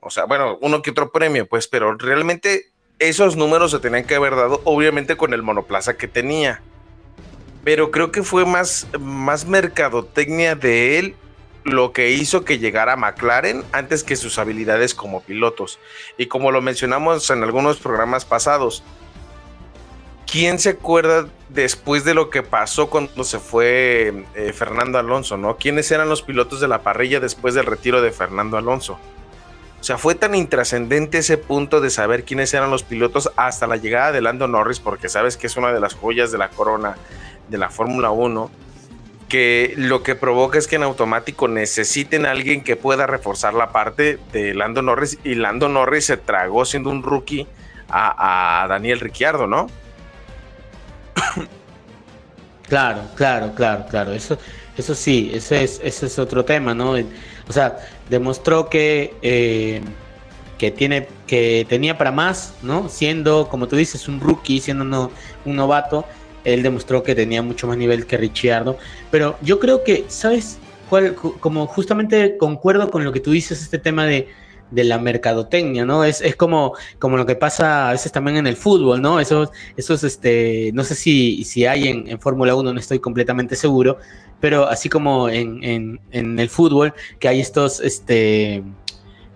B: O sea, bueno, uno que otro premio, pues, pero realmente esos números se tenían que haber dado, obviamente, con el monoplaza que tenía. Pero creo que fue más, más mercadotecnia de él lo que hizo que llegara a McLaren antes que sus habilidades como pilotos. Y como lo mencionamos en algunos programas pasados, ¿quién se acuerda después de lo que pasó cuando se fue eh, Fernando Alonso, no? ¿Quiénes eran los pilotos de la parrilla después del retiro de Fernando Alonso? O sea, fue tan intrascendente ese punto de saber quiénes eran los pilotos hasta la llegada de Lando Norris, porque sabes que es una de las joyas de la corona de la Fórmula 1, que lo que provoca es que en automático necesiten a alguien que pueda reforzar la parte de Lando Norris, y Lando Norris se tragó siendo un rookie a, a Daniel Ricciardo, ¿no?
C: Claro, claro, claro, claro. Eso, eso sí, ese es, ese es otro tema, ¿no? O sea, demostró que, eh, que tiene, que tenía para más, ¿no? Siendo, como tú dices, un rookie, siendo un novato, él demostró que tenía mucho más nivel que Ricciardo. Pero yo creo que, ¿sabes? cuál? Como justamente concuerdo con lo que tú dices, este tema de, de la mercadotecnia, ¿no? Es, es como, como lo que pasa a veces también en el fútbol, ¿no? Esos, esos este, no sé si, si hay en, Fórmula 1, no estoy completamente seguro, pero así como en, en, en el fútbol, que hay estos, este,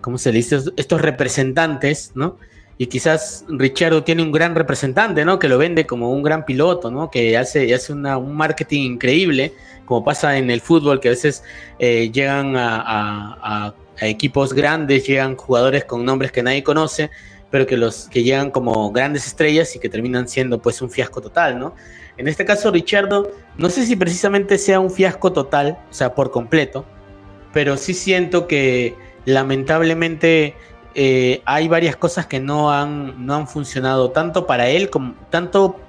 C: ¿cómo se dice? Estos representantes, ¿no? Y quizás Richardo tiene un gran representante, ¿no? Que lo vende como un gran piloto, ¿no? Que hace, hace una- un marketing increíble, como pasa en el fútbol, que a veces eh, llegan a- a equipos grandes, llegan jugadores con nombres que nadie conoce, pero que los que llegan como grandes estrellas y que terminan siendo pues un fiasco total, ¿no? En este caso, Richardo, no sé si precisamente sea un fiasco total, o sea, por completo, pero sí siento que lamentablemente eh, hay varias cosas que no han, no han funcionado tanto para él como tanto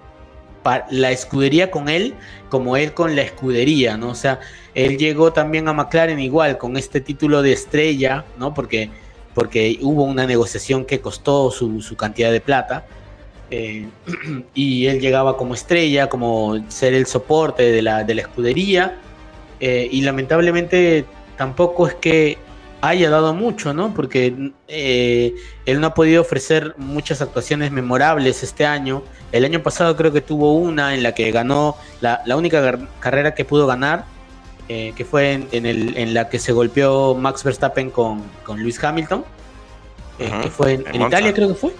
C: la escudería con él como él con la escudería, ¿no? O sea, él llegó también a McLaren igual con este título de estrella, ¿no? Porque, porque hubo una negociación que costó su, su cantidad de plata. eh, y él llegaba como estrella, como ser el soporte de la, de la escudería. eh, y lamentablemente tampoco es que haya dado mucho, ¿no? Porque eh, él no ha podido ofrecer muchas actuaciones memorables este año. El año pasado creo que tuvo una en la que ganó la, la única carrera que pudo ganar, eh, que fue en, en el- en la que se golpeó Max Verstappen con, con Lewis Hamilton, eh, que fue en. Italia creo que fue.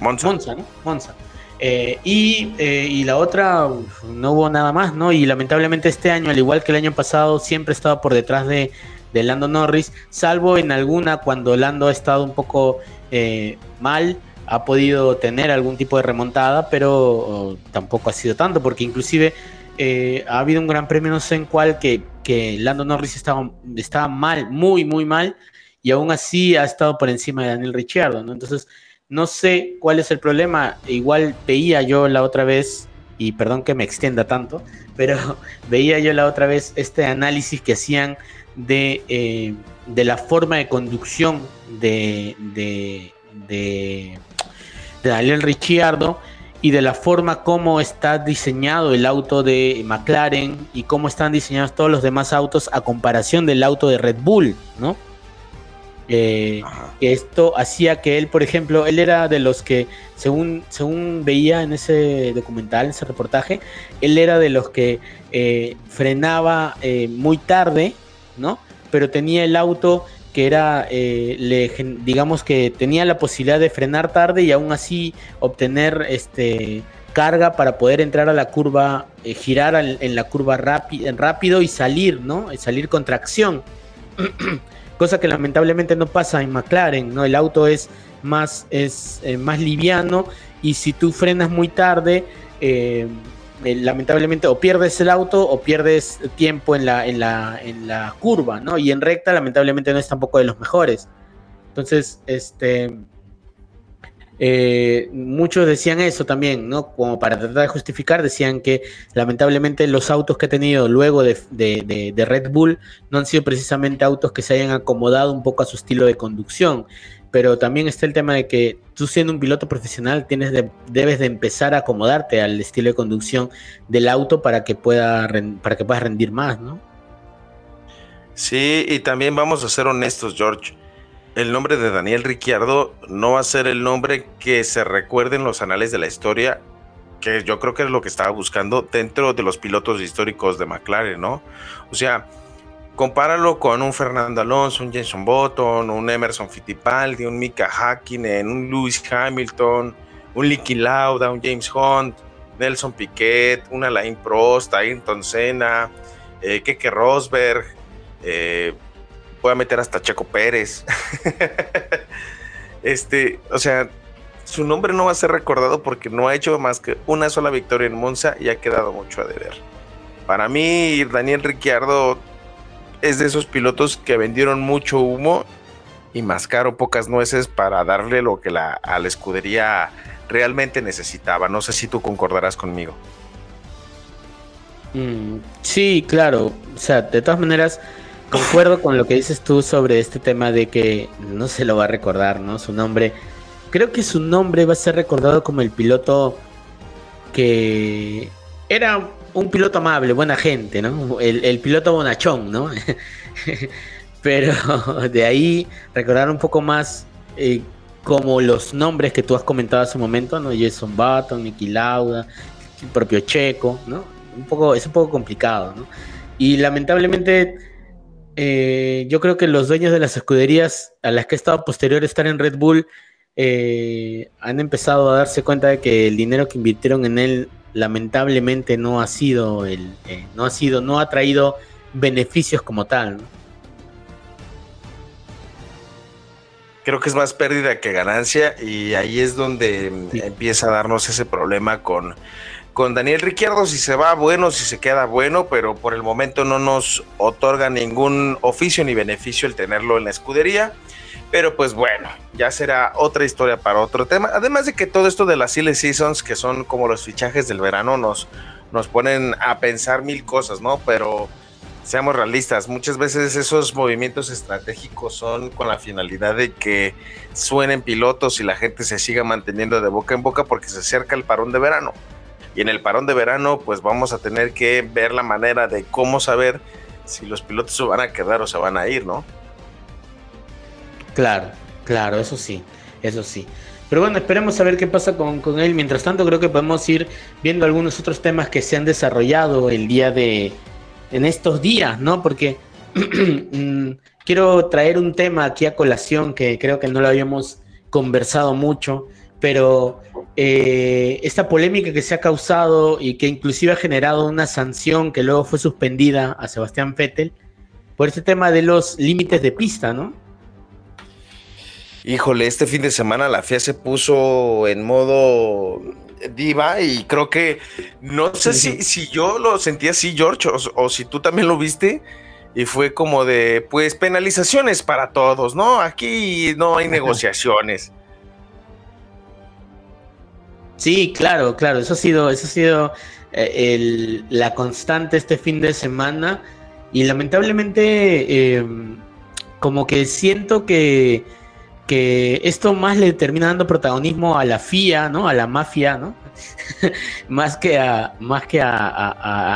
B: Monza.
C: Monza, ¿no? Monza. Eh, y, eh, y la otra, uf, no hubo nada más, ¿no? Y lamentablemente este año, al igual que el año pasado, siempre estaba por detrás de, de Lando Norris, salvo en alguna cuando Lando ha estado un poco eh, mal, ha podido tener algún tipo de remontada, pero oh, tampoco ha sido tanto, porque inclusive eh, ha habido un gran premio, no sé en cuál, que, que Lando Norris estaba, estaba mal, muy, muy mal, y aún así ha estado por encima de Daniel Ricciardo, ¿no? Entonces, no sé cuál es el problema. Igual veía yo la otra vez, y perdón que me extienda tanto, pero veía yo la otra vez este análisis que hacían de, eh, de la forma de conducción de, de, de, de Daniel Ricciardo y de la forma como está diseñado el auto de McLaren y cómo están diseñados todos los demás autos a comparación del auto de Red Bull, ¿no? Eh, que esto hacía que él, por ejemplo, él era de los que, según, según veía en ese documental, en ese reportaje, él era de los que eh, frenaba eh, muy tarde, ¿no? Pero tenía el auto que era, eh, le, digamos que tenía la posibilidad de frenar tarde y aún así obtener este carga para poder entrar a la curva, eh, girar en la curva rápi- rápido y salir, ¿no? Salir con tracción. Cosa que lamentablemente no pasa en McLaren, ¿no? El auto es más, es, eh, más liviano y si tú frenas muy tarde, eh, lamentablemente o pierdes el auto o pierdes tiempo en la, en la, en la curva, ¿no? Y en recta lamentablemente no es tampoco de los mejores. Entonces, este... eh, muchos decían eso también, ¿no? Como para tratar de justificar, decían que lamentablemente los autos que ha tenido luego de- de- de Red Bull no han sido precisamente autos que se hayan acomodado un poco a su estilo de conducción. Pero también está el tema de que tú siendo un piloto profesional tienes de- debes de empezar a acomodarte al estilo de conducción del auto para que pueda para que puedas rendir más, ¿no?
B: Sí, y también vamos a ser honestos, George. El nombre de Daniel Ricciardo no va a ser el nombre que se recuerde en los anales de la historia, que yo creo que es lo que estaba buscando dentro de los pilotos históricos de McLaren, ¿no? O sea, compáralo con un Fernando Alonso, un Jenson Button, un Emerson Fittipaldi, un Mika Hakkinen, un Lewis Hamilton, un Licky Lauda, un James Hunt, Nelson Piquet, un Alain Prost, Ayrton Senna, eh, Keke Rosberg, eh, voy a meter hasta Checo Pérez. este, o sea, su nombre no va a ser recordado porque no ha hecho más que una sola victoria en Monza y ha quedado mucho a deber. Para mí, Daniel Ricciardo es de esos pilotos que vendieron mucho humo y mascaron pocas nueces para darle lo que la, a la escudería realmente necesitaba. No sé si tú concordarás conmigo.
C: Mm, sí, claro. O sea, de todas maneras, concuerdo con lo que dices tú sobre este tema de que no se lo va a recordar, ¿no? Su nombre. Creo que su nombre va a ser recordado como el piloto que era un piloto amable, buena gente, ¿no? El, piloto bonachón, ¿no? Pero de ahí recordar un poco más eh, como los nombres que tú has comentado hace un momento, ¿no? Jason Button, Nicky Lauda, el propio Checo, ¿no? Un poco, es un poco complicado, ¿no? Y lamentablemente eh, yo creo que los dueños de las escuderías a las que ha estado posterior a estar en Red Bull eh, han empezado a darse cuenta de que el dinero que invirtieron en él lamentablemente no ha sido el eh, no ha sido no ha traído beneficios como tal ¿no?
B: creo que es más pérdida que ganancia y ahí es donde
C: Sí.
B: empieza a darnos ese problema con, con Daniel Ricciardo, si se va bueno, si se queda bueno, pero por el momento no nos otorga ningún oficio ni beneficio el tenerlo en la escudería. Pero pues bueno, ya será otra historia para otro tema. Además de que todo esto de las silly seasons, que son como los fichajes del verano, nos, nos ponen a pensar mil cosas, ¿no? Pero seamos realistas, muchas veces esos movimientos estratégicos son con la finalidad de que suenen pilotos y la gente se siga manteniendo de boca en boca porque se acerca el parón de verano. Y en el parón de verano, pues vamos a tener que ver la manera de cómo saber si los pilotos se van a quedar o se van a ir, ¿no?
C: Claro, claro, eso sí, eso sí. Pero bueno, esperemos a ver qué pasa con, con él. Mientras tanto, creo que podemos ir viendo algunos otros temas que se han desarrollado el día de. en estos días, ¿no? Porque mm, quiero traer un tema aquí a colación que creo que no lo habíamos conversado mucho, pero eh, esta polémica que se ha causado y que inclusive ha generado una sanción que luego fue suspendida a Sebastián Vettel por este tema de los límites de pista, ¿no?
B: Híjole, este fin de semana la FIA se puso en modo diva y creo que no sé si, si yo lo sentí así, George, o, o si tú también lo viste. Y fue como de, pues, penalizaciones para todos, ¿no? Aquí no hay negociaciones.
C: Sí, claro, claro, eso ha sido, eso ha sido eh, el- la constante este fin de semana y lamentablemente eh, como que siento que, que esto más le termina dando protagonismo a la FIA, ¿no? A la mafia, ¿no? más que a más que a,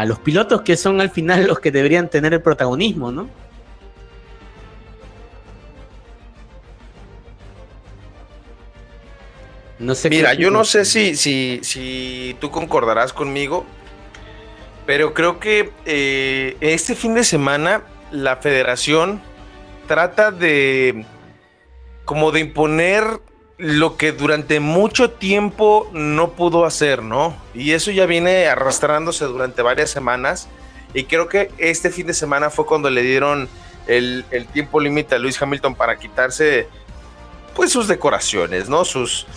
C: a- los pilotos que son al final los que deberían tener el protagonismo, ¿no? No sé
B: Mira, yo no sé si, si, si tú concordarás conmigo, pero creo que eh, este fin de semana la federación trata de como de imponer lo que durante mucho tiempo no pudo hacer, ¿no? Y eso ya viene arrastrándose durante varias semanas. Y creo que este fin de semana fue cuando le dieron el, el tiempo límite a Luis Hamilton para quitarse pues sus decoraciones, ¿no? Sus,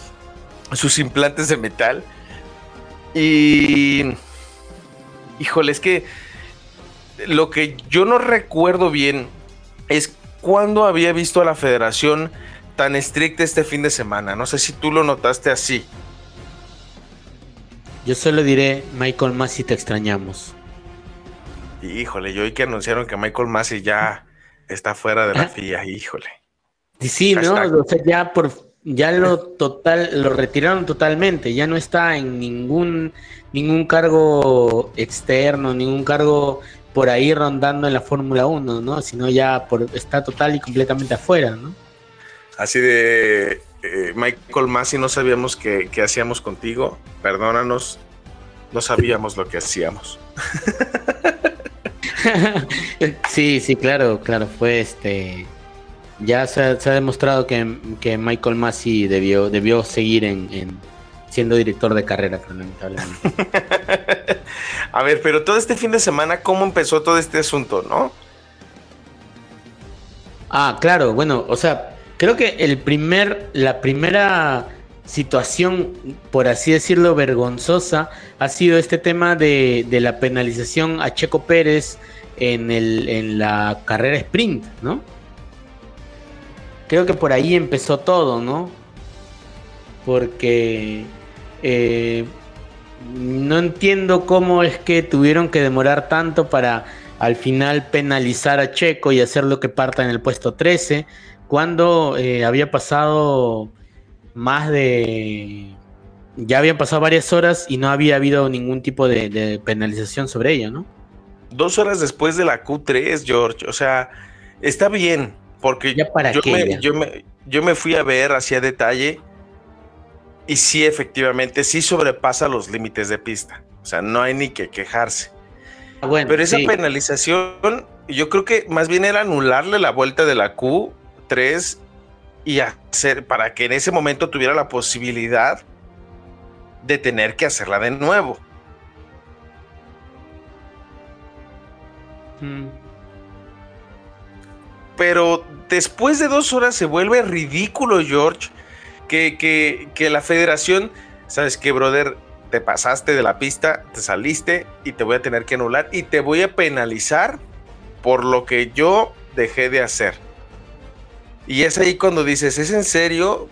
B: sus implantes de metal. Y. Híjole, es que lo que yo no recuerdo bien es cuándo había visto a la federación tan estricta este fin de semana. No sé si tú lo notaste así.
C: Yo solo diré, Michael Massey, te extrañamos.
B: Híjole, yo oí que anunciaron que Michael Massey ya está fuera de la FIA. Híjole.
C: Y sí, ¿no?
B: Hashtag.
C: O sea, ya por ya lo total, lo retiraron totalmente, ya no está en ningún ningún cargo externo, ningún cargo por ahí rondando en la Fórmula 1, ¿no? Sino ya por, está total y completamente afuera, ¿no?
B: Así de eh, Michael Massey, no sabíamos qué, qué hacíamos contigo. Perdónanos, no sabíamos lo que hacíamos.
C: sí, sí, claro, claro, fue este. Ya se, ha- se ha demostrado que, que Michael Massey debió, debió seguir en, en siendo director de carrera, pero lamentablemente.
B: A ver, pero todo este fin de semana, ¿cómo empezó todo este asunto, no?
C: Ah, claro, bueno, o sea, creo que el primer, la primera situación, por así decirlo, vergonzosa, ha sido este tema de, la penalización a Checo Pérez en la carrera sprint, ¿no? Creo que por ahí empezó todo, ¿no? Porque eh, no entiendo cómo es que tuvieron que demorar tanto para al final penalizar a Checo y hacerlo que parta en el puesto 13, cuando eh, había pasado más de... Ya habían pasado varias horas y no había habido ningún tipo de, de penalización sobre ello, ¿no?
B: Dos horas después de la Q3, George. O sea, está bien, porque
C: ¿Ya para
B: yo,
C: qué,
B: me,
C: ya?
B: yo, me, yo me fui a ver hacia detalle y sí, efectivamente, sí sobrepasa los límites de pista. O sea, no hay ni que quejarse.
C: Ah, Bueno,
B: Pero esa
C: sí.
B: penalización, yo creo que más bien era anularle la vuelta de la Q3 y hacer para que en ese momento tuviera la posibilidad de tener que hacerla de nuevo.
C: Mm.
B: Pero después de dos horas se vuelve ridículo, George, que, que, que la federación, ¿sabes qué, brother? Te pasaste de la pista, te saliste y te voy a tener que anular y te voy a penalizar por lo que yo dejé de hacer. Y es ahí cuando dices, ¿es en serio?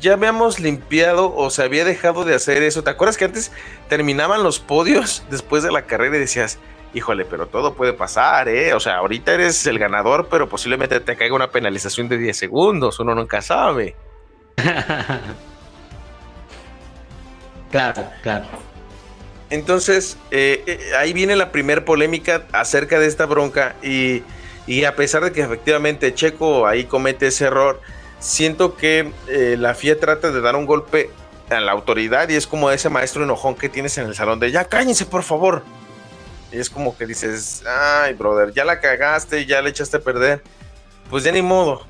B: Ya habíamos limpiado o se había dejado de hacer eso. ¿Te acuerdas que antes terminaban los podios después de la carrera y decías, híjole, pero todo puede pasar, ¿eh? O sea, ahorita eres el ganador, pero posiblemente te caiga una penalización de 10 segundos, uno nunca sabe.
C: claro, claro.
B: Entonces, eh, eh, ahí viene la primer polémica acerca de esta bronca y, y a pesar de que efectivamente Checo ahí comete ese error, siento que eh, la FIA trata de dar un golpe a la autoridad y es como ese maestro enojón que tienes en el salón de ya cállense por favor. Y es como que dices, ay brother, ya la cagaste, ya le echaste a perder. Pues ya ni modo,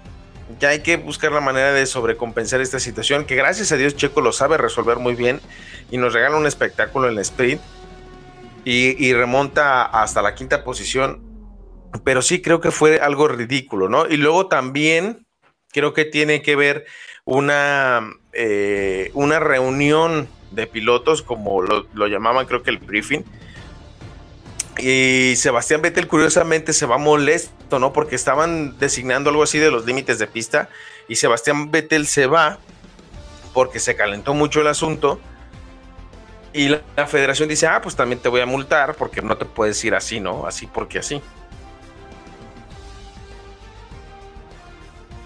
B: ya hay que buscar la manera de sobrecompensar esta situación, que gracias a Dios Checo lo sabe resolver muy bien y nos regala un espectáculo en el sprint y, y remonta hasta la quinta posición. Pero sí creo que fue algo ridículo, ¿no? Y luego también, Creo que tiene que ver una, eh, una reunión de pilotos, como lo, lo llamaban, creo que el briefing, y Sebastián Vettel curiosamente se va molesto, ¿no? Porque estaban designando algo así de los límites de pista y Sebastián Vettel se va porque se calentó mucho el asunto y la, la, federación dice, ah, pues también te voy a multar porque no te puedes ir así, ¿no? Así porque así.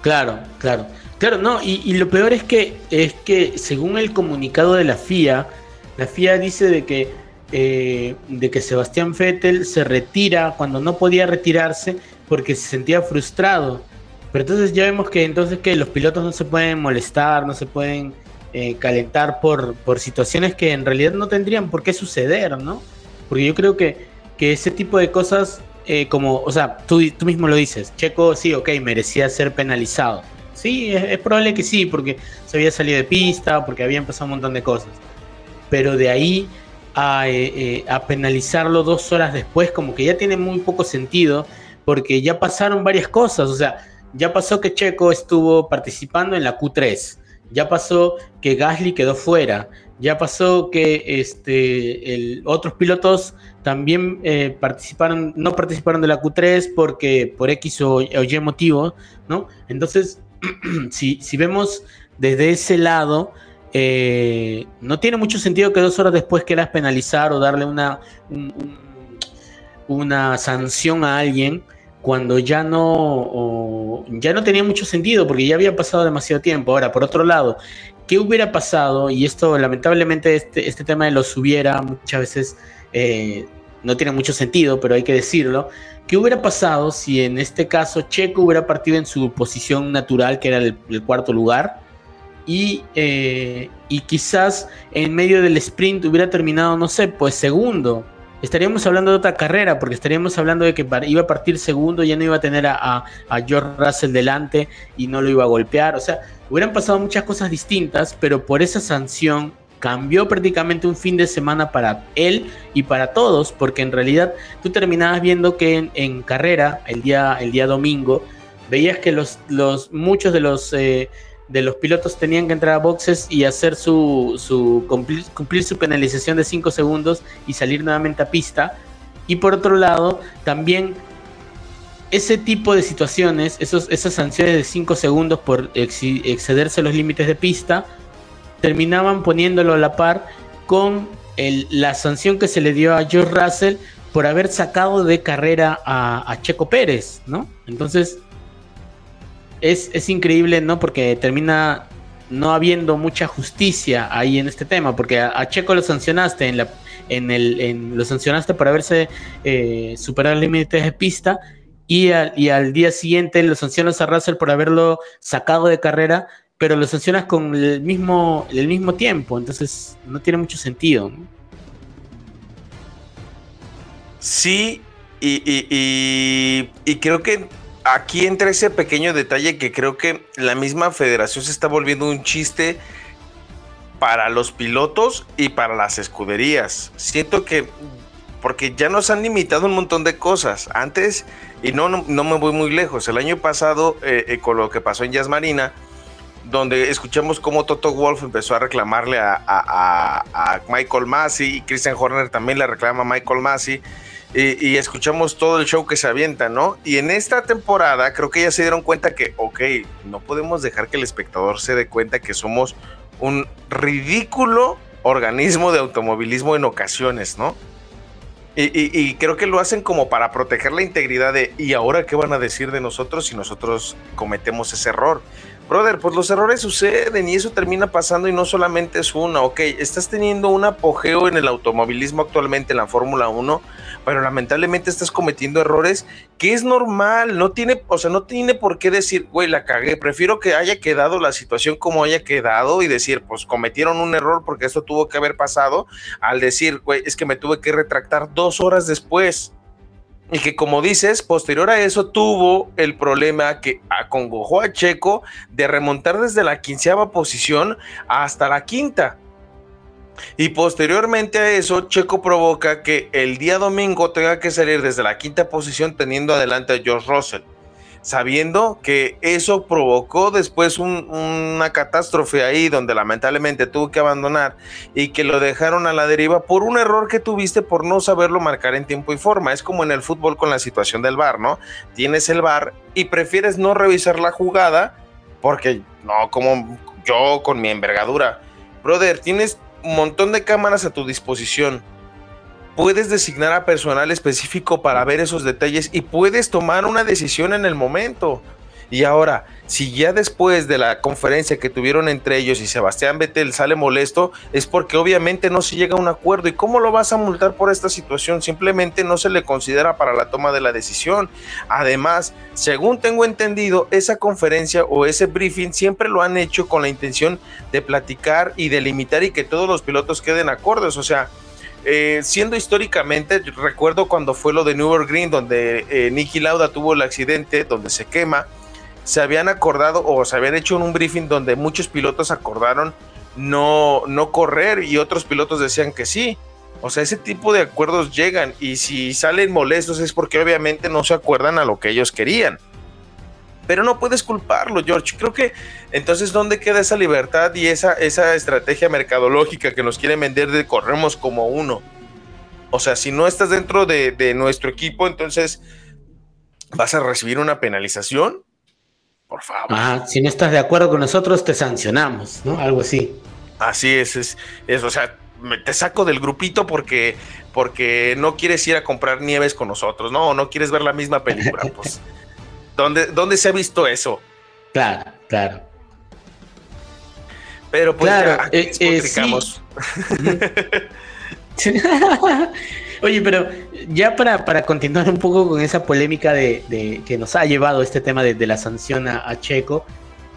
C: Claro, claro. Claro, no, y, lo peor es que es que según el comunicado de la FIA, la FIA dice de que eh, de que Sebastián Vettel se retira cuando no podía retirarse porque se sentía frustrado. Pero entonces ya vemos que entonces que los pilotos no se pueden molestar, no se pueden eh, calentar por, por situaciones que en realidad no tendrían por qué suceder, ¿no? Porque yo creo que, que ese tipo de cosas, eh, como, o sea, tú, tú mismo lo dices, Checo sí, ok, merecía ser penalizado. Sí, es, es probable que sí, porque se había salido de pista, porque habían pasado un montón de cosas. Pero de ahí a, eh, a, penalizarlo dos horas después, como que ya tiene muy poco sentido, porque ya pasaron varias cosas, o sea, ya pasó que Checo estuvo participando en la Q3, ya pasó que Gasly quedó fuera, ya pasó que este, el, otros pilotos también eh, participaron, no participaron de la Q3 porque por X o, Y motivo, ¿no? Entonces, si, si vemos desde ese lado, eh, no tiene mucho sentido que dos horas después quieras penalizar o darle una, un, un, una sanción a alguien cuando ya no, ya no tenía mucho sentido porque ya había pasado demasiado tiempo. Ahora, por otro lado, ¿qué hubiera pasado? Y esto lamentablemente este, este tema de los hubiera muchas veces eh, no tiene mucho sentido, pero hay que decirlo. ¿Qué hubiera pasado si en este caso Checo hubiera partido en su posición natural, que era el, cuarto lugar? y, eh, y quizás en medio del sprint hubiera terminado, no sé, pues segundo. Estaríamos hablando de otra carrera, porque estaríamos hablando de que iba a partir segundo, ya no iba a tener a, a, a George Russell delante y no lo iba a golpear. O sea, hubieran pasado muchas cosas distintas, pero por esa sanción cambió prácticamente un fin de semana para él y para todos, porque en realidad tú terminabas viendo que en, carrera, el día, el día domingo, veías que los, los muchos de los eh, de los pilotos tenían que entrar a boxes y hacer su, su cumplir, su penalización de 5 segundos y salir nuevamente a pista. Y por otro lado, también ese tipo de situaciones, esos, esas sanciones de 5 segundos por ex, excederse los límites de pista, terminaban poniéndolo a la par con la sanción que se le dio a George Russell por haber sacado de carrera a, Checo Pérez, ¿no? Entonces, es, es, increíble, ¿no? Porque termina no habiendo mucha justicia ahí en este tema, porque a, Checo lo sancionaste en la, en el, lo sancionaste por haberse eh, superado límites de pista y, a, y, al día siguiente lo sancionas a Russell por haberlo sacado de carrera, pero lo sancionas con el mismo, el mismo tiempo, entonces no tiene mucho sentido.
B: Sí, y, y, y, y creo que aquí entra ese pequeño detalle que creo que la misma federación se está volviendo un chiste para los pilotos y para las escuderías. Siento que porque ya nos han limitado un montón de cosas. Antes, y no, no, no me voy muy lejos, el año pasado, eh, eh, con lo que pasó en Jazz Marina, donde escuchamos cómo Toto Wolf empezó a reclamarle a, Michael Massey y Christian Horner también le reclama a Michael Massey y, escuchamos todo el show que se avienta, ¿no? Y en esta temporada creo que ya se dieron cuenta que, ok, no podemos dejar que el espectador se dé cuenta que somos un ridículo organismo de automovilismo en ocasiones, ¿no? Y, y, y, creo que lo hacen como para proteger la integridad de, ¿y ahora qué van a decir de nosotros si nosotros cometemos ese error? Brother, pues los errores suceden y eso termina pasando y no solamente es uno, ok, estás teniendo un apogeo en el automovilismo actualmente en la Fórmula 1, pero lamentablemente estás cometiendo errores que es normal, no tiene, o sea, no tiene por qué decir, güey, la cagué, prefiero que haya quedado la situación como haya quedado y decir, pues cometieron un error porque esto tuvo que haber pasado, al decir, güey, es que me tuve que retractar dos horas después. Y que como dices, posterior a eso tuvo el problema que acongojó a Checo de remontar desde la quinceava posición hasta la quinta. Y posteriormente a eso, Checo provoca que el día domingo tenga que salir desde la quinta posición teniendo adelante a George Russell. Sabiendo que eso provocó después un- una catástrofe ahí donde lamentablemente tuvo que abandonar y que lo dejaron a la deriva por un error que tuviste por no saberlo marcar en tiempo y forma. Es como en el fútbol con la situación del VAR, ¿no? Tienes el VAR y prefieres no revisar la jugada porque no, como yo con mi envergadura. Brother, tienes un montón de cámaras a tu disposición. Puedes designar a personal específico para ver esos detalles y puedes tomar una decisión en el momento. Y ahora, si ya después de la conferencia que tuvieron entre ellos y Sebastián Vettel sale molesto, es porque obviamente no se llega a un acuerdo. ¿Y cómo lo vas a multar por esta situación? Simplemente no se le considera para la toma de la decisión. Además, según tengo entendido, esa conferencia o ese briefing siempre lo han hecho con la intención de platicar y delimitar y que todos los pilotos queden acordes. O sea, eh, siendo históricamente, recuerdo cuando fue lo de Nürburgring, donde eh, Nicky Lauda tuvo el accidente, donde se quema, se habían acordado o se habían hecho un briefing donde muchos pilotos acordaron no, no correr y otros pilotos decían que sí. O sea, ese tipo de acuerdos llegan y si salen molestos es porque obviamente no se acuerdan a lo que ellos querían. Pero no puedes culparlo, George. Creo que entonces, ¿dónde queda esa libertad y esa, esa estrategia mercadológica que nos quieren vender de corremos como uno? O sea, si no estás dentro de, de nuestro equipo, entonces vas a recibir una penalización. Por favor.
C: Ajá, si no estás de acuerdo con nosotros, te sancionamos, ¿no? Algo así.
B: Así es, es, es, o sea, me- te saco del grupito porque, porque no quieres ir a comprar nieves con nosotros, ¿no? O no quieres ver la misma película, pues. ¿Dónde, ¿Dónde se ha visto eso?
C: Claro, claro.
B: Pero pues
C: Claro,
B: ya, aquí
C: eh, eh. Oye, pero ya para, para continuar un poco con esa polémica de, de- que nos ha llevado este tema de, de la sanción a, a Checo,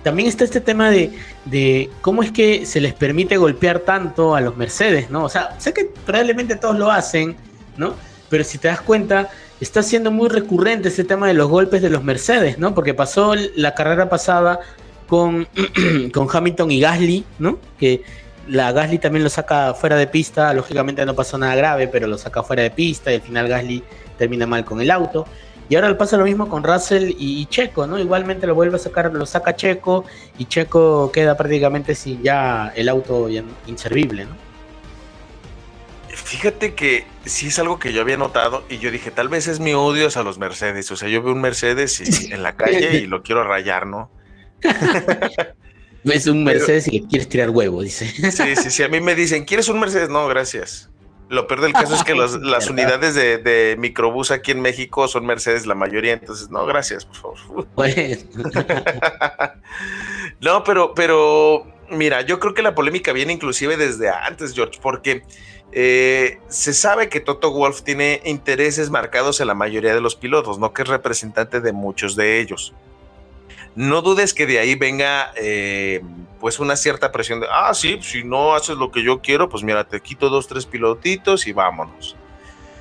C: también está este tema de, de cómo es que se les permite golpear tanto a los Mercedes, ¿no? O sea, sé que probablemente todos lo hacen, ¿no? Pero si te das cuenta, está siendo muy recurrente ese tema de los golpes de los Mercedes, ¿no? Porque pasó la carrera pasada con, con Hamilton y Gasly, ¿no? Que la Gasly también lo saca fuera de pista, lógicamente no pasó nada grave, pero lo saca fuera de pista y al final Gasly termina mal con el auto. Y ahora pasa lo mismo con Russell y, Checo, ¿no? Igualmente lo vuelve a sacar, lo saca Checo y Checo queda prácticamente sin ya el auto inservible, ¿no?
B: Fíjate que sí es algo que yo había notado y yo dije, tal vez es mi odio a los Mercedes. O sea, yo veo un Mercedes y- en la calle y lo quiero rayar, ¿no?
C: Es un Mercedes y le quieres tirar huevo, dice.
B: Sí, sí, sí. A mí me dicen, ¿quieres un Mercedes? No, gracias. Lo peor del caso es que los- las unidades de, de microbús aquí en México son Mercedes la mayoría, entonces no, gracias, por favor.
C: Bueno,
B: No, pero, pero, mira, yo creo que la polémica viene inclusive desde antes, George, porque eh, se sabe que Toto Wolf tiene intereses marcados en la mayoría de los pilotos, no que es representante de muchos de ellos. No dudes que de ahí venga eh, pues una cierta presión de, ah, sí, si no haces lo que yo quiero, pues mira, te quito dos, tres pilotitos y vámonos.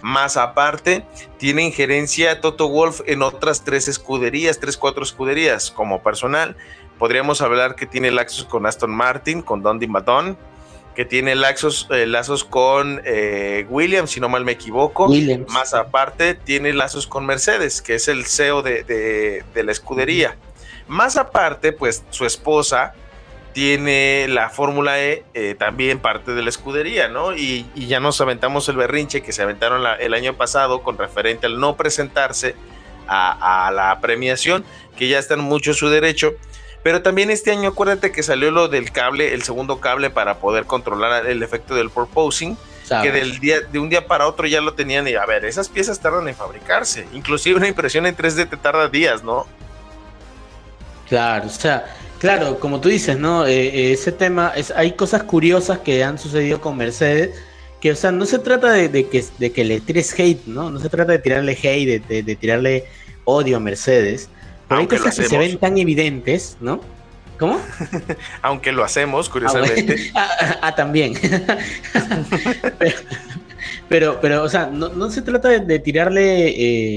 B: Más aparte, tiene injerencia Toto Wolf en otras tres escuderías, tres, cuatro escuderías como personal. Podríamos hablar que tiene lazos con Aston Martin, con Dundee Madon, que tiene lazos, eh, lazos con eh, Williams, si no mal me equivoco.
C: Williams.
B: Más aparte, tiene lazos con Mercedes, que es el CEO de, de- de la escudería. Más aparte, pues su esposa tiene la Fórmula E eh, también parte de la escudería, ¿no? Y, y ya nos aventamos el berrinche que se aventaron la- el año pasado con referente al no presentarse a, a la premiación, que ya está en mucho su derecho. Pero también este año acuérdate que salió lo del cable, el segundo cable para poder controlar el efecto del proposing,
C: ¿sabes?
B: que del día, de un día para otro ya lo tenían y a ver, esas piezas tardan en fabricarse. Inclusive una impresión en 3D te tarda días, ¿no?
C: Claro, o sea, claro, como tú dices, ¿no? Eh, eh, ese tema, es, hay cosas curiosas que han sucedido con Mercedes, que, o sea, no se trata de, de que, de que le tires hate, ¿no? No se trata de tirarle hate, de, de- de tirarle odio a Mercedes, pero cosas que se ven tan evidentes, ¿no? ¿Cómo?
B: Aunque lo hacemos,
C: Ah,
B: curiosamente.
C: bueno. Ah, ah, ah, también. pero, pero, pero, o sea, no, no se trata de, de tirarle,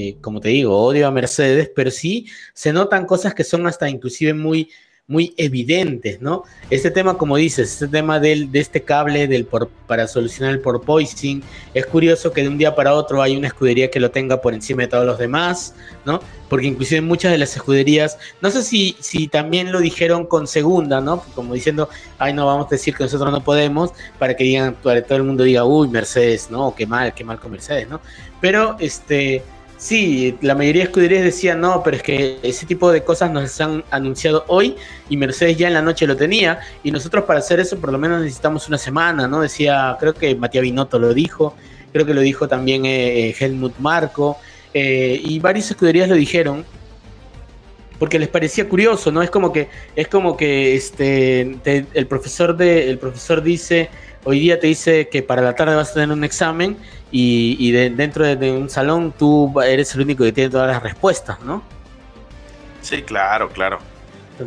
C: eh, como te digo, odio a Mercedes, pero sí se notan cosas que son hasta inclusive muy, muy evidentes, ¿no? Este tema, como dices, este tema del, de este cable del para solucionar el porpoising, es curioso que de un día para otro hay una escudería que lo tenga por encima de todos los demás, ¿no? Porque inclusive muchas de las escuderías, no sé si, si también lo dijeron con segunda, ¿no? Como diciendo, ay, no, vamos a decir que nosotros no podemos, para que digan, para que todo el mundo diga, uy, Mercedes, ¿no? Qué mal, qué mal con Mercedes, ¿no? Pero, este Sí, la mayoría de escuderías decían no, pero es que ese tipo de cosas nos han anunciado hoy y Mercedes ya en la noche lo tenía y nosotros para hacer eso por lo menos necesitamos una semana, ¿no? Decía, creo que Matías Binotto lo dijo, creo que lo dijo también eh, Helmut Marco eh, y varias escuderías lo dijeron porque les parecía curioso, ¿no? Es como que es como que este el profesor de el profesor dice hoy día te dice que para la tarde vas a tener un examen y, dentro de, un salón tú eres el único que tiene todas las respuestas, ¿no?
B: Sí, claro, claro.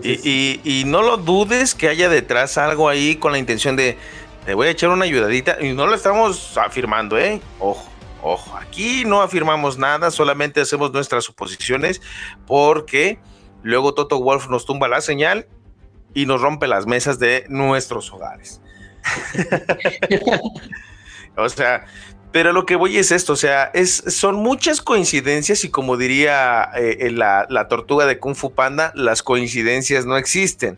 B: Y, no lo dudes que haya detrás algo ahí con la intención de, te voy a echar una ayudadita, y no lo estamos afirmando, ¿eh? Ojo, ojo, aquí no afirmamos nada, solamente hacemos nuestras suposiciones porque luego Toto Wolf nos tumba la señal y nos rompe las mesas de nuestros hogares. o sea, pero lo que voy es esto, o sea, es, son muchas coincidencias y como diría eh, la, tortuga de Kung Fu Panda, las coincidencias no existen.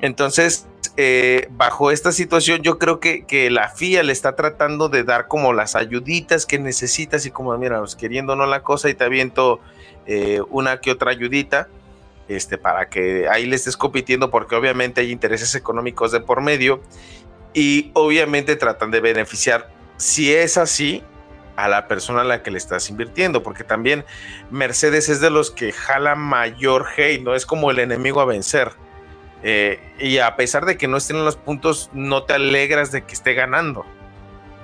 B: Entonces, eh, bajo esta situación, yo creo que, que, la FIA le está tratando de dar como las ayuditas que necesitas y como, mira, pues, queriendo no la cosa y te aviento eh, una que otra ayudita, este, para que ahí le estés compitiendo porque obviamente hay intereses económicos de por medio y obviamente tratan de beneficiar si es así, a la persona a la que le estás invirtiendo, porque también Mercedes es de los que jala mayor hate, no es como el enemigo a vencer. Eh, y a pesar de que no estén en los puntos, no te alegras de que esté ganando.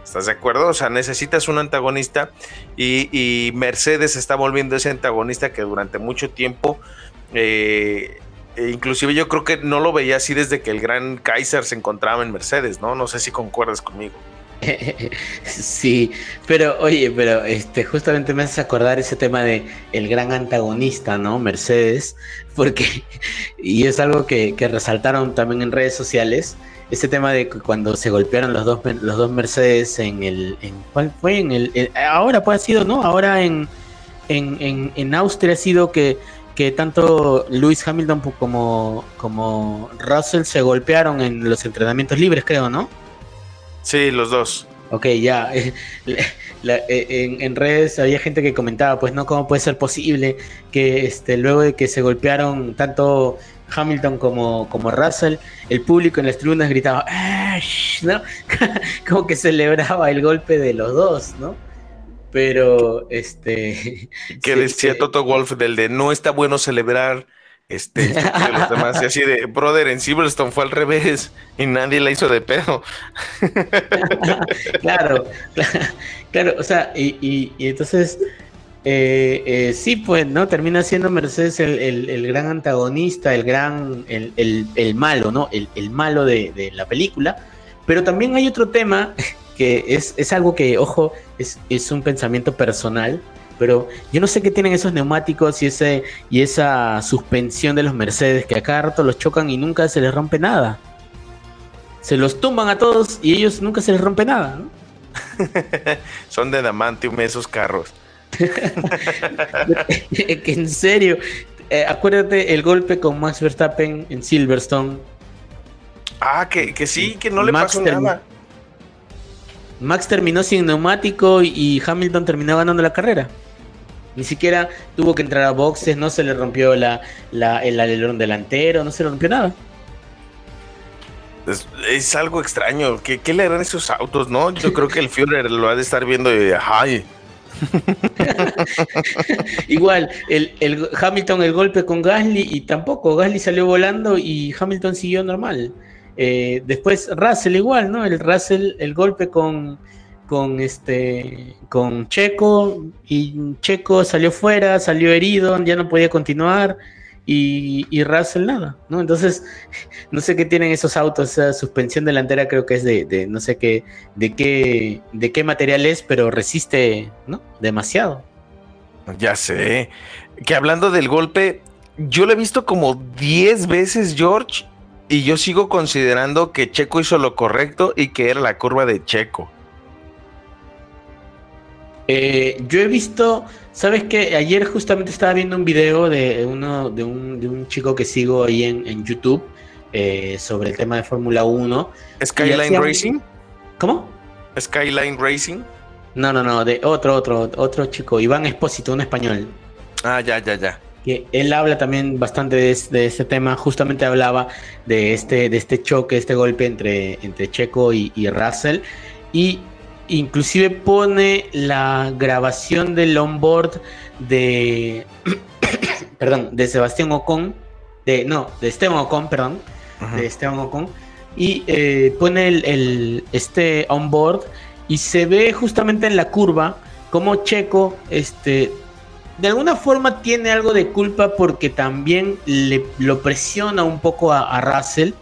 B: ¿Estás de acuerdo? O sea, necesitas un antagonista y, Mercedes está volviendo ese antagonista que durante mucho tiempo, eh, e inclusive yo creo que no lo veía así desde que el gran Kaiser se encontraba en Mercedes, ¿no? No sé si concuerdas conmigo.
C: sí, pero oye, pero este justamente me hace acordar ese tema de el gran antagonista, ¿no? Mercedes, porque y es algo que, resaltaron también en redes sociales, ese tema de cuando se golpearon los dos los dos Mercedes en el en cuál fue en el ahora pues ha sido, ¿no? Ahora en en, en, Austria ha sido que que tanto Lewis Hamilton como, como Russell se golpearon en los entrenamientos libres, creo, ¿no?
B: Sí, los dos.
C: Ok, ya. Eh, en, redes había gente que comentaba, pues no, cómo puede ser posible que este, luego de que se golpearon tanto Hamilton como, como Russell, el público en las tribunas gritaba, ¿no? como que celebraba el golpe de los dos, ¿no? Pero, este...
B: Que decía Toto Wolf del de no está bueno celebrar este, los demás, y así de, brother, en Silverstone fue al revés y nadie la hizo de pedo.
C: claro, claro, o sea, y, entonces, eh, eh, sí, pues, ¿no? Termina siendo Mercedes el, gran antagonista, el gran, el, malo, ¿no? El, malo de, la película. Pero también hay otro tema que es, es algo que, ojo, es, es un pensamiento personal pero yo no sé qué tienen esos neumáticos y ese y esa suspensión de los Mercedes que a cada rato los chocan y nunca se les rompe nada. Se los tumban a todos y ellos nunca se les rompe nada, ¿no?
B: Son de damantium esos carros.
C: en serio, eh, acuérdate el golpe con Max Verstappen en Silverstone.
B: Ah, que, sí, que no le pasó nada.
C: Max terminó sin neumático y Hamilton terminó ganando la carrera. Ni siquiera tuvo que entrar a boxes, no se le rompió la, el alerón delantero, no se le rompió nada.
B: Es, algo extraño. ¿Qué, le harán esos autos, no? Yo creo que el Führer lo ha de estar viendo y ¡ay!
C: Igual, el, Hamilton el golpe con Gasly y tampoco, Gasly salió volando y Hamilton siguió normal. Eh, después Russell igual, ¿no? El Russell, el golpe con, con este con Checo y Checo salió fuera, salió herido, ya no podía continuar y, Russell nada, ¿no? Entonces, no sé qué tienen esos autos, esa suspensión delantera creo que es de, no sé qué, de qué, de qué material es, pero resiste, ¿no? Demasiado.
B: Ya sé. Que hablando del golpe, yo lo he visto como 10 veces, George, y yo sigo considerando que Checo hizo lo correcto y que era la curva de Checo.
C: Eh, yo he visto, ¿sabes qué? Ayer justamente estaba viendo un video de uno de un, de un chico que sigo ahí en, en YouTube eh, sobre el tema de Fórmula 1.
B: Skyline Racing.
C: ¿Cómo?
B: Skyline Racing.
C: No, no, no, de otro, otro, otro chico, Iván Espósito, un español.
B: Ah, ya, ya, ya.
C: Que él habla también bastante de, de este tema, justamente hablaba de este, de este choque, este golpe entre, entre Checo y, y Russell, y inclusive pone la grabación del onboard de, perdón, de Sebastián Ocon, de, no, de Esteban Ocon, perdón, de Esteban Ocon, y eh, pone el, el- este onboard y se ve justamente en la curva como Checo, este, de alguna forma tiene algo de culpa porque también le, lo presiona un poco a, Russell,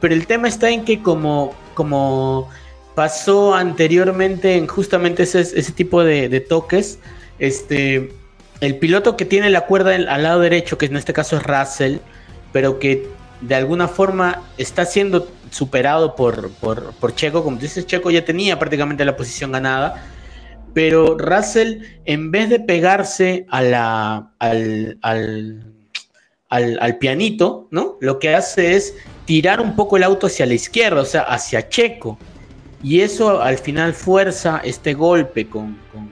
C: pero el tema está en que como, como pasó anteriormente en justamente ese, ese tipo de, de toques, este, el piloto que tiene la cuerda al lado derecho, que en este caso es Russell, pero que de alguna forma está siendo superado por, por, por Checo, como dices, Checo ya tenía prácticamente la posición ganada, pero Russell, en vez de pegarse al, al, al- al pianito, ¿no? Lo que hace es tirar un poco el auto hacia la izquierda, o sea, hacia Checo. Y eso al final fuerza este golpe con, con-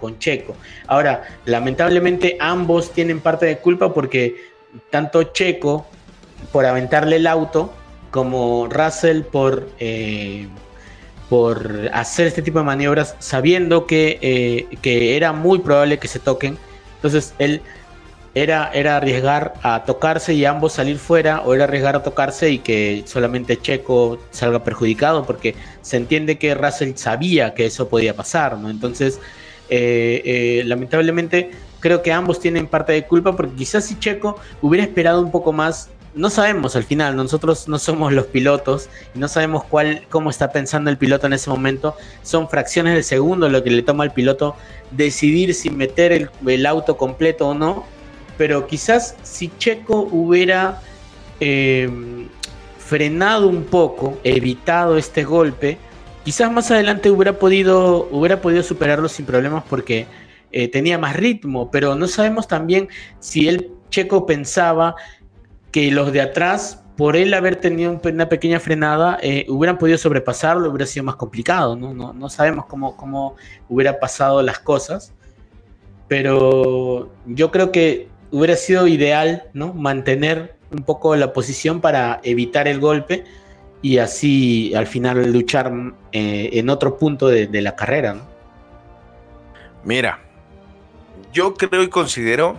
C: con Checo. Ahora, lamentablemente ambos tienen parte de culpa porque tanto Checo por aventarle el auto como Russell por, eh, por hacer este tipo de maniobras sabiendo que, eh, que era muy probable que se toquen. Entonces él era, era arriesgar a tocarse y ambos salir fuera o era arriesgar a tocarse y que solamente Checo salga perjudicado porque se entiende que Russell sabía que eso podía pasar, ¿no? Entonces, eh, eh, lamentablemente creo que ambos tienen parte de culpa porque quizás si Checo hubiera esperado un poco más, no sabemos al final, nosotros no somos los pilotos y no sabemos cuál, cómo está pensando el piloto en ese momento, son fracciones de segundo lo que le toma al piloto decidir si meter el, el auto completo o no, pero quizás si Checo hubiera eh, frenado un poco, evitado este golpe, quizás más adelante hubiera podido, hubiera podido superarlo sin problemas porque eh, tenía más ritmo, pero no sabemos también si el Checo pensaba que los de atrás, por él haber tenido una pequeña frenada, eh, hubieran podido sobrepasarlo, hubiera sido más complicado, ¿no? No, no sabemos cómo, cómo hubiera pasado las cosas, pero yo creo que hubiera sido ideal, ¿no? Mantener un poco la posición para evitar el golpe y así al final luchar eh, en otro punto de, la carrera.
B: Mira, yo creo y considero,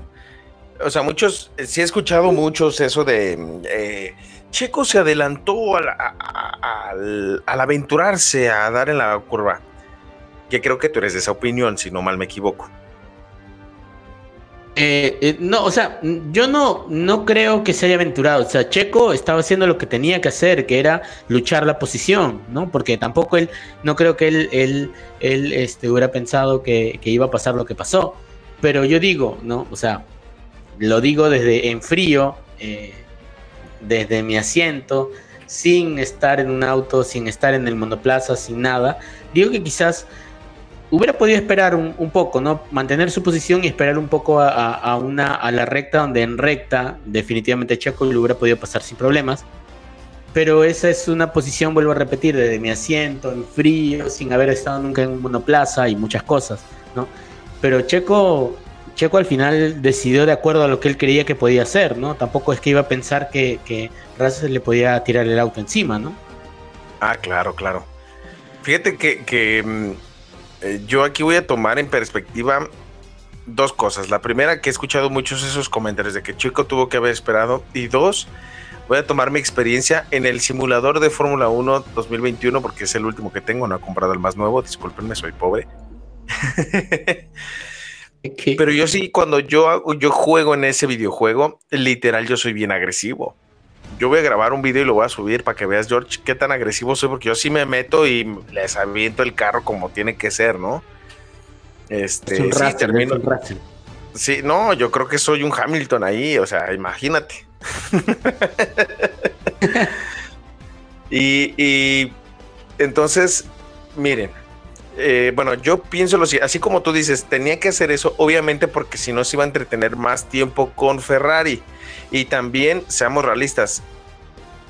B: o sea, muchos, eh, sí he escuchado muchos eso de eh, Checo se adelantó al, aventurarse a dar en la curva. Que creo que tú eres de esa opinión, si no mal me equivoco.
C: Eh, no, o sea, yo no, no creo que se haya aventurado. O sea, Checo estaba haciendo lo que tenía que hacer, que era luchar la posición, ¿no? Porque tampoco él, no creo que él, él, él este, hubiera pensado que, que iba a pasar lo que pasó. Pero yo digo, ¿no? O sea, lo digo desde en frío, eh, desde mi asiento, sin estar en un auto, sin estar en el monoplaza, sin nada. Digo que quizás hubiera podido esperar un, poco, ¿no? Mantener su posición y esperar un poco a una, a la recta, donde en recta definitivamente Checo lo hubiera podido pasar sin problemas. Pero esa es una posición, vuelvo a repetir, desde mi asiento, en frío, sin haber estado nunca en un monoplaza y muchas cosas, ¿no? Pero Checo, Checo al final decidió de acuerdo a lo que él creía que podía hacer, ¿no? Tampoco es que iba a pensar que, que le podía tirar el auto encima, ¿no?
B: Ah, claro, claro. Fíjate que, que, mm, eh, yo aquí voy a tomar en perspectiva dos cosas. La primera, que he escuchado muchos esos comentarios de que Chico tuvo que haber esperado. Y dos, voy a tomar mi experiencia en el simulador de Fórmula 1 2021, porque es el último que tengo, no he comprado el más nuevo. Discúlpenme, soy pobre. Pero yo sí, cuando yo, hago- yo juego en ese videojuego, literal, yo soy bien agresivo. Yo voy a grabar un video y lo voy a subir para que veas, George, qué tan agresivo soy, porque yo sí me meto y les aviento el carro como tiene que ser, ¿no? Este,
C: es un
B: sí, termino-
C: es un.
B: Sí, no, yo creo que soy un Hamilton ahí, o sea, imagínate. y, y entonces, miren, eh, bueno, yo pienso lo así como tú dices, tenía que hacer eso, obviamente, porque si no se iba a entretener más tiempo con Ferrari. Y también, seamos realistas,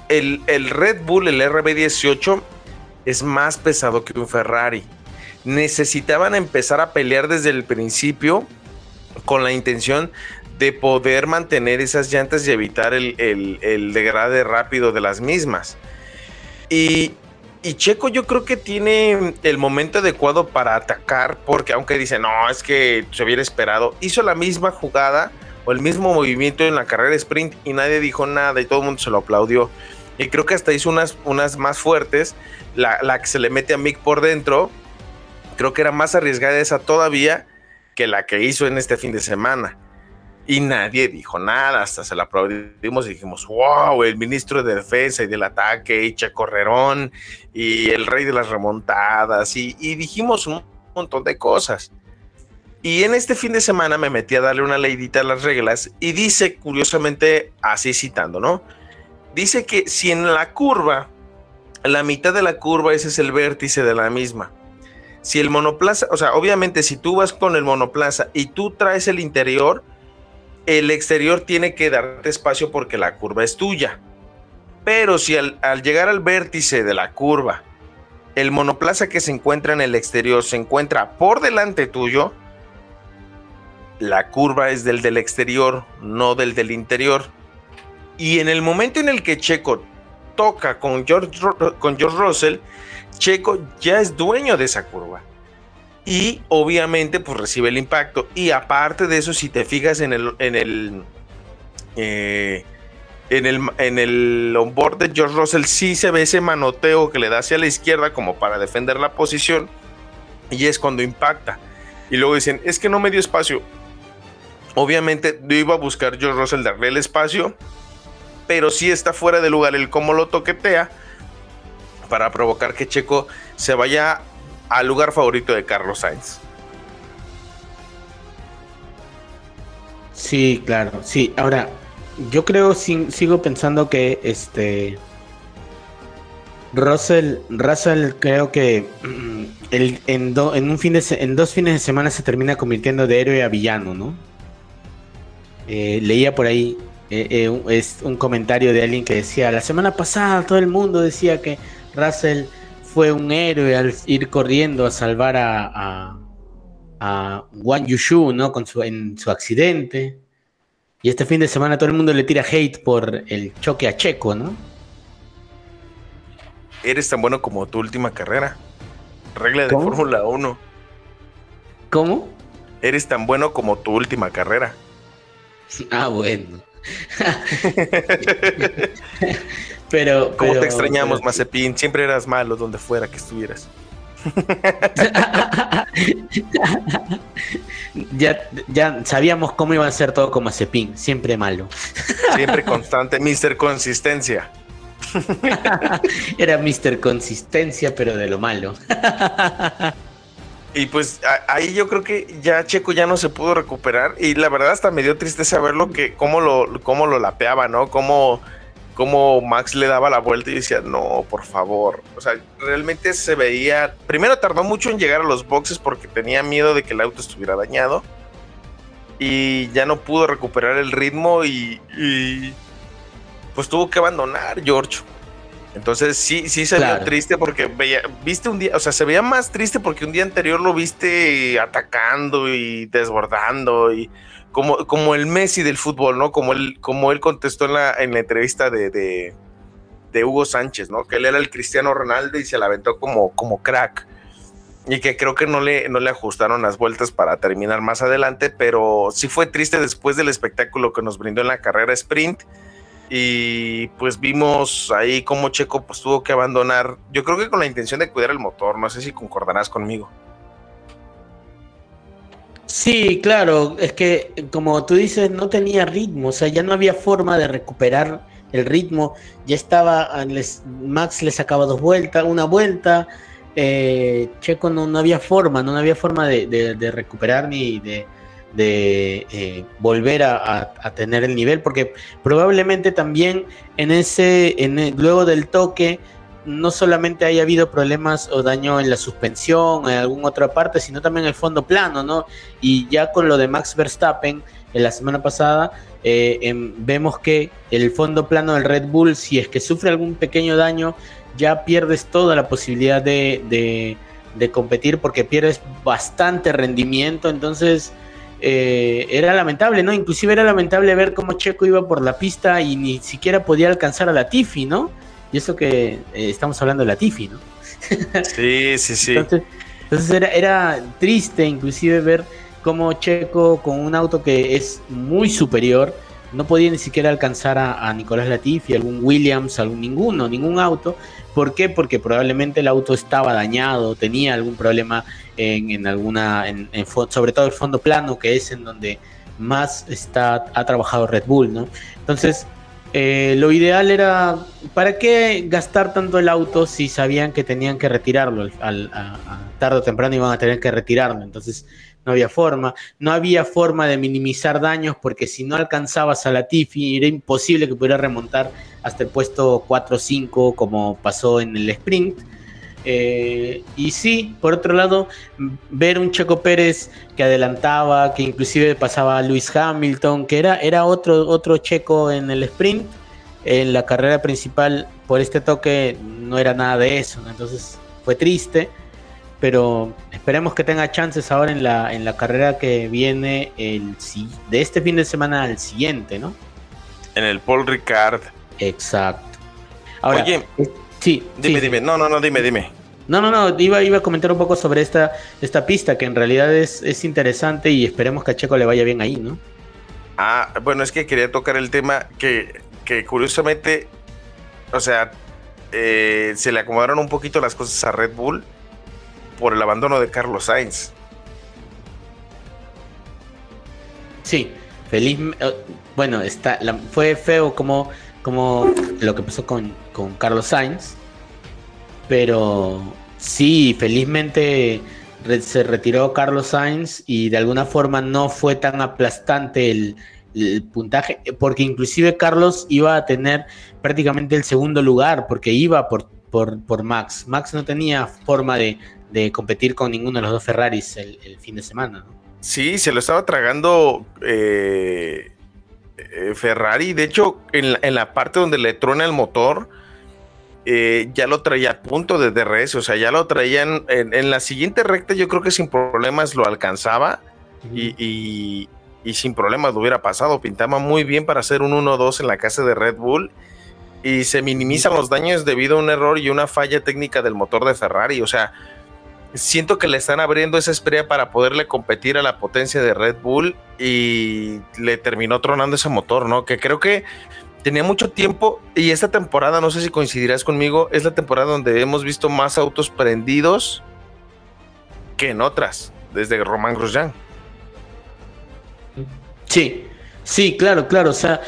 B: el, el Red Bull, el RB18, es más pesado que un Ferrari. Necesitaban empezar a pelear desde el principio con la intención de poder mantener esas llantas y evitar el, el, el degrade rápido de las mismas. Y y Checo yo creo que tiene el momento adecuado para atacar, porque aunque dice, no, es que se hubiera esperado, hizo la misma jugada o el mismo movimiento en la carrera sprint y nadie dijo nada y todo el mundo se lo aplaudió. Y creo que hasta hizo unas, unas más fuertes, la, la que se le mete a Mick por dentro, creo que era más arriesgada esa todavía que la que hizo en este fin de semana y nadie dijo nada, hasta se la aplaudimos y dijimos, wow, el ministro de defensa y del ataque, y Correrón, y el rey de las remontadas, y, dijimos un montón de cosas. Y en este fin de semana me metí a darle una leidita a las reglas y dice, curiosamente, así citando, ¿no? Dice que si en la curva, la mitad de la curva ese es el vértice de la misma. Si el monoplaza, o sea, obviamente si tú vas con el monoplaza y tú traes el interior, el exterior tiene que darte espacio porque la curva es tuya. Pero si al, llegar al vértice de la curva, el monoplaza que se encuentra en el exterior se encuentra por delante tuyo, la curva es del del exterior, no del del interior. Y en el momento en el que Checo toca con George, con George Russell, Checo ya es dueño de esa curva y obviamente pues recibe el impacto. Y aparte de eso, si te fijas en el, en el, eh, en el, en el onboard de George Russell, sí se ve ese manoteo que le da hacia la izquierda como para defender la posición y es cuando impacta. Y luego dicen, es que no me dio espacio. Obviamente yo iba a buscar George Russell darle el espacio, pero sí está fuera de lugar el cómo lo toquetea para provocar que Checo se vaya al lugar favorito de Carlos Sainz.
C: Sí, claro, sí. Ahora, yo creo, sigo pensando que este Russell, Russell creo que mm, el, en, un fin de, en dos fines de semana se termina convirtiendo de héroe a villano, ¿no? Eh, leía por ahí eh, eh, es un comentario de alguien que decía, la semana pasada todo el mundo decía que Russell fue un héroe al ir corriendo a salvar a, a, a Wang Yushu, ¿no? Con su, en su accidente. Y este fin de semana todo el mundo le tira hate por el choque a Checo, ¿no?
B: Eres tan bueno como tu última carrera. Regla de Fórmula 1.
C: ¿Cómo?
B: Eres tan bueno como tu última carrera.
C: Ah, bueno. pero,
B: ¿Cómo te extrañamos, Mazepin? Siempre eras malo donde fuera que estuvieras.
C: ya, ya sabíamos cómo iba a ser todo con Mazepin, siempre malo.
B: siempre constante, Mister Consistencia.
C: Era Mister Consistencia, pero de lo malo.
B: Y pues ahí yo creo que ya Checo ya no se pudo recuperar. Y la verdad hasta me dio tristeza verlo que cómo lo, cómo lo lapeaba, ¿no? Cómo, cómo Max le daba la vuelta y decía, no, por favor. O sea, realmente se veía. Primero tardó mucho en llegar a los boxes porque tenía miedo de que el auto estuviera dañado. Y ya no pudo recuperar el ritmo y, y pues tuvo que abandonar George. Entonces sí, sí se veía triste porque veía, viste un día, o sea, se veía más triste porque un día anterior lo viste atacando y desbordando y como, como el Messi del fútbol, ¿no? Como él, como él contestó en la, en la entrevista de, de, Hugo Sánchez, ¿no? Que él era el Cristiano Ronaldo y se la aventó como, como crack. Y que creo que no le, no le ajustaron las vueltas para terminar más adelante, pero sí fue triste después del espectáculo que nos brindó en la carrera sprint y pues vimos ahí cómo Checo pues tuvo que abandonar, yo creo que con la intención de cuidar el motor, no sé si concordarás conmigo.
C: Sí, claro, es que como tú dices, no tenía ritmo, o sea, ya no había forma de recuperar el ritmo, ya estaba, Max le sacaba dos vueltas, una vuelta, eh, Checo no, no, había forma, no, había forma de, recuperar ni de de eh, volver a tener el nivel, porque probablemente también en ese, en el- luego del toque, no solamente haya habido problemas o daño en la suspensión en alguna otra parte, sino también en el fondo plano, ¿no? Y ya con lo de Max Verstappen en la semana pasada, eh, em, vemos que el fondo plano del Red Bull, si es que sufre algún pequeño daño, ya pierdes toda la posibilidad de, competir porque pierdes bastante rendimiento, entonces eh, era lamentable, ¿no? Inclusive era lamentable ver cómo Checo iba por la pista y ni siquiera podía alcanzar a la Tiffy, ¿no? Y eso que eh, estamos hablando de la Tiffy, ¿no?
B: Sí, sí, sí.
C: Entonces, entonces era, era triste inclusive ver cómo Checo con un auto que es muy superior no podía ni siquiera alcanzar a, a Nicolás Latifi, algún Williams, algún ninguno, ningún auto. ¿Por qué? Porque probablemente el auto estaba dañado, tenía algún problema en, en alguna, en, en sobre todo el fondo plano, que es en donde más está, ha trabajado Red Bull, ¿no? Entonces, eh, lo ideal era, ¿para qué gastar tanto el auto si sabían que tenían que retirarlo? Al, tarde o temprano iban a tener que retirarlo, entonces no había forma. No había forma de minimizar daños porque si no alcanzabas a la Tiffy era imposible que pudiera remontar hasta el puesto 4 o 5 como pasó en el sprint. Eh, y sí, por otro lado, ver un Checo Pérez que adelantaba, que inclusive pasaba a Lewis Hamilton, que era, era otro, otro Checo en el sprint, en la carrera principal por este toque no era nada de eso, entonces fue triste, pero esperemos que tenga chances ahora en la, en la carrera que viene el, de este fin de semana al siguiente, ¿no?
B: En el Paul Ricard.
C: Exacto. Ahora,
B: Oye,
C: sí,
B: dime,
C: sí,
B: dime. No, no, no, dime, dime.
C: No, no, no, iba, iba a comentar un poco sobre esta, esta pista que en realidad es, es interesante y esperemos que a Checo le vaya bien ahí, ¿no?
B: Ah, bueno, es que quería tocar el tema que, que curiosamente, o sea, eh, se le acomodaron un poquito las cosas a Red Bull por el abandono de Carlos Sainz.
C: Sí, feliz. eh, Bueno, está, la- fue feo como, como lo que pasó con, con Carlos Sainz, pero sí, felizmente se retiró Carlos Sainz y de alguna forma no fue tan aplastante el, puntaje, porque inclusive Carlos iba a tener prácticamente el segundo lugar, porque iba por, por, por Max. Max no tenía forma de, de competir con ninguno de los dos Ferraris el, fin de semana.
B: Sí, se lo estaba tragando eh, eh, Ferrari. De hecho, en la, en la parte donde le truena el motor, eh, ya lo traía a punto de DRS. O sea, ya lo traían en, en la siguiente recta. Yo creo que sin problemas lo alcanzaba y, y- y sin problemas lo hubiera pasado. Pintaba muy bien para hacer un 1-2 en la casa de Red Bull. Y se minimizan los daños debido a un error y una falla técnica del motor de Ferrari. O sea, siento que le están abriendo esa estrella para poderle competir a la potencia de Red Bull y le terminó tronando ese motor, ¿no? Que creo que tenía mucho tiempo y esta temporada, no sé si coincidirás conmigo, es la temporada donde hemos visto más autos prendidos que en otras, desde Román Grosjean.
C: Sí, sí, claro, claro. O sea,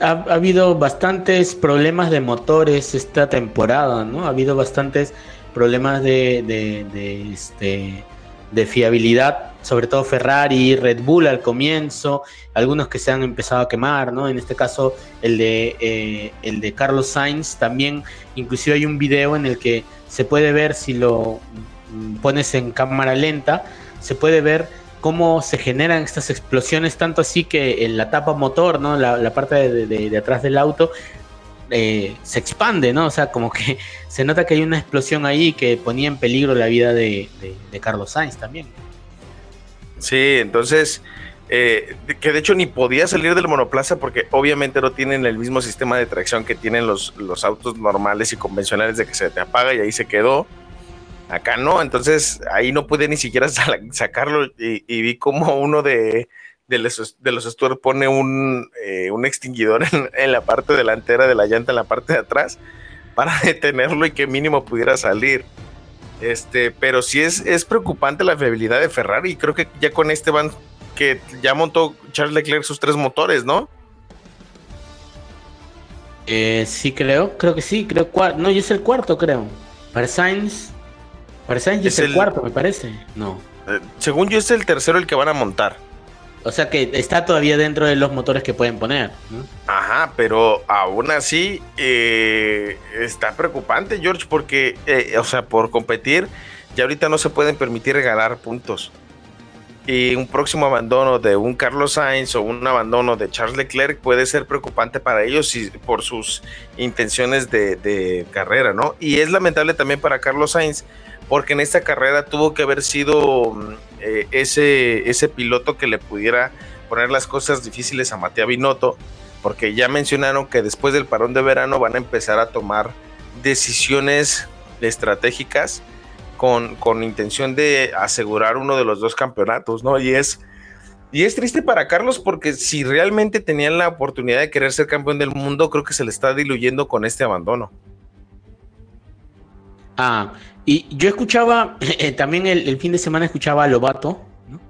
C: ha habido bastantes problemas de motores esta temporada, ¿no? Ha habido bastantes problemas de, de, este, de fiabilidad, sobre todo Ferrari, Red Bull al comienzo, algunos que se han empezado a quemar, ¿no? En este caso, el de, eh, el de Carlos Sainz también, inclusive hay un video en el que se puede ver si lo mm, pones en cámara lenta, se puede ver cómo se generan estas explosiones, tanto así que en la tapa motor, ¿no? La, la parte de, de- de atrás del auto eh, se expande, ¿no? O sea, como que se nota que hay una explosión ahí que ponía en peligro la vida de, Carlos Sainz también.
B: Sí, entonces, eh, que de hecho ni podía salir del monoplaza porque obviamente no tienen el mismo sistema de tracción que tienen los, autos normales y convencionales de que se te apaga y ahí se quedó. Acá no, entonces ahí no pude ni siquiera sacarlo y vi como uno de, de los, de los Stuart pone un, eh, un extinguidor en, en la parte delantera de la llanta, en la parte de atrás, para detenerlo y que mínimo pudiera salir. Este, pero sí es, es preocupante la fiabilidad de Ferrari. y Creo que ya con este van que ya montó Charles Leclerc sus tres motores, ¿no?
C: Eh, sí, creo, creo que sí, creo no, yo es el cuarto, creo. Para Sainz, para Sainz es,
B: Es
C: el,
B: el-
C: cuarto, me parece. No.
B: Eh, según yo es el tercero el que van a montar.
C: O sea que está todavía dentro de los motores que pueden poner.
B: Ajá, pero aún así eh, está preocupante, George, porque, eh, o sea, por competir, ya ahorita no se pueden permitir regalar puntos. Y un próximo abandono de un Carlos Sainz o un abandono de Charles Leclerc puede ser preocupante para ellos y por sus intenciones de, de carrera, ¿no? Y es lamentable también para Carlos Sainz, porque en esta carrera tuvo que haber sido mm, eh, ese, ese piloto que le pudiera poner las cosas difíciles a Matías Binotto, porque ya mencionaron que después del parón de verano van a empezar a tomar decisiones estratégicas con, con intención de asegurar uno de los dos campeonatos, ¿no? Y es, y es triste para Carlos porque si realmente tenían la oportunidad de querer ser campeón del mundo, creo que se le está diluyendo con este abandono.
C: Ah, y yo escuchaba, eh, también el, el fin de semana escuchaba a Lobato. ¿no?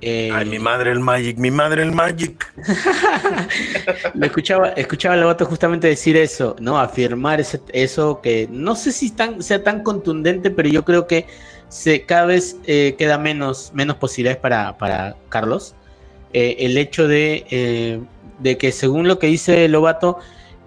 C: Eh,
B: Ay, mi madre el Magic, mi madre el Magic.
C: Lo escuchaba, escuchaba a Lobato justamente decir eso, ¿no? Afirmar ese- eso que no sé si tan, sea tan contundente, pero yo creo que se, cada vez eh, queda menos, menos posibilidades para, para Carlos. El hecho de, de que según lo que dice Lobato,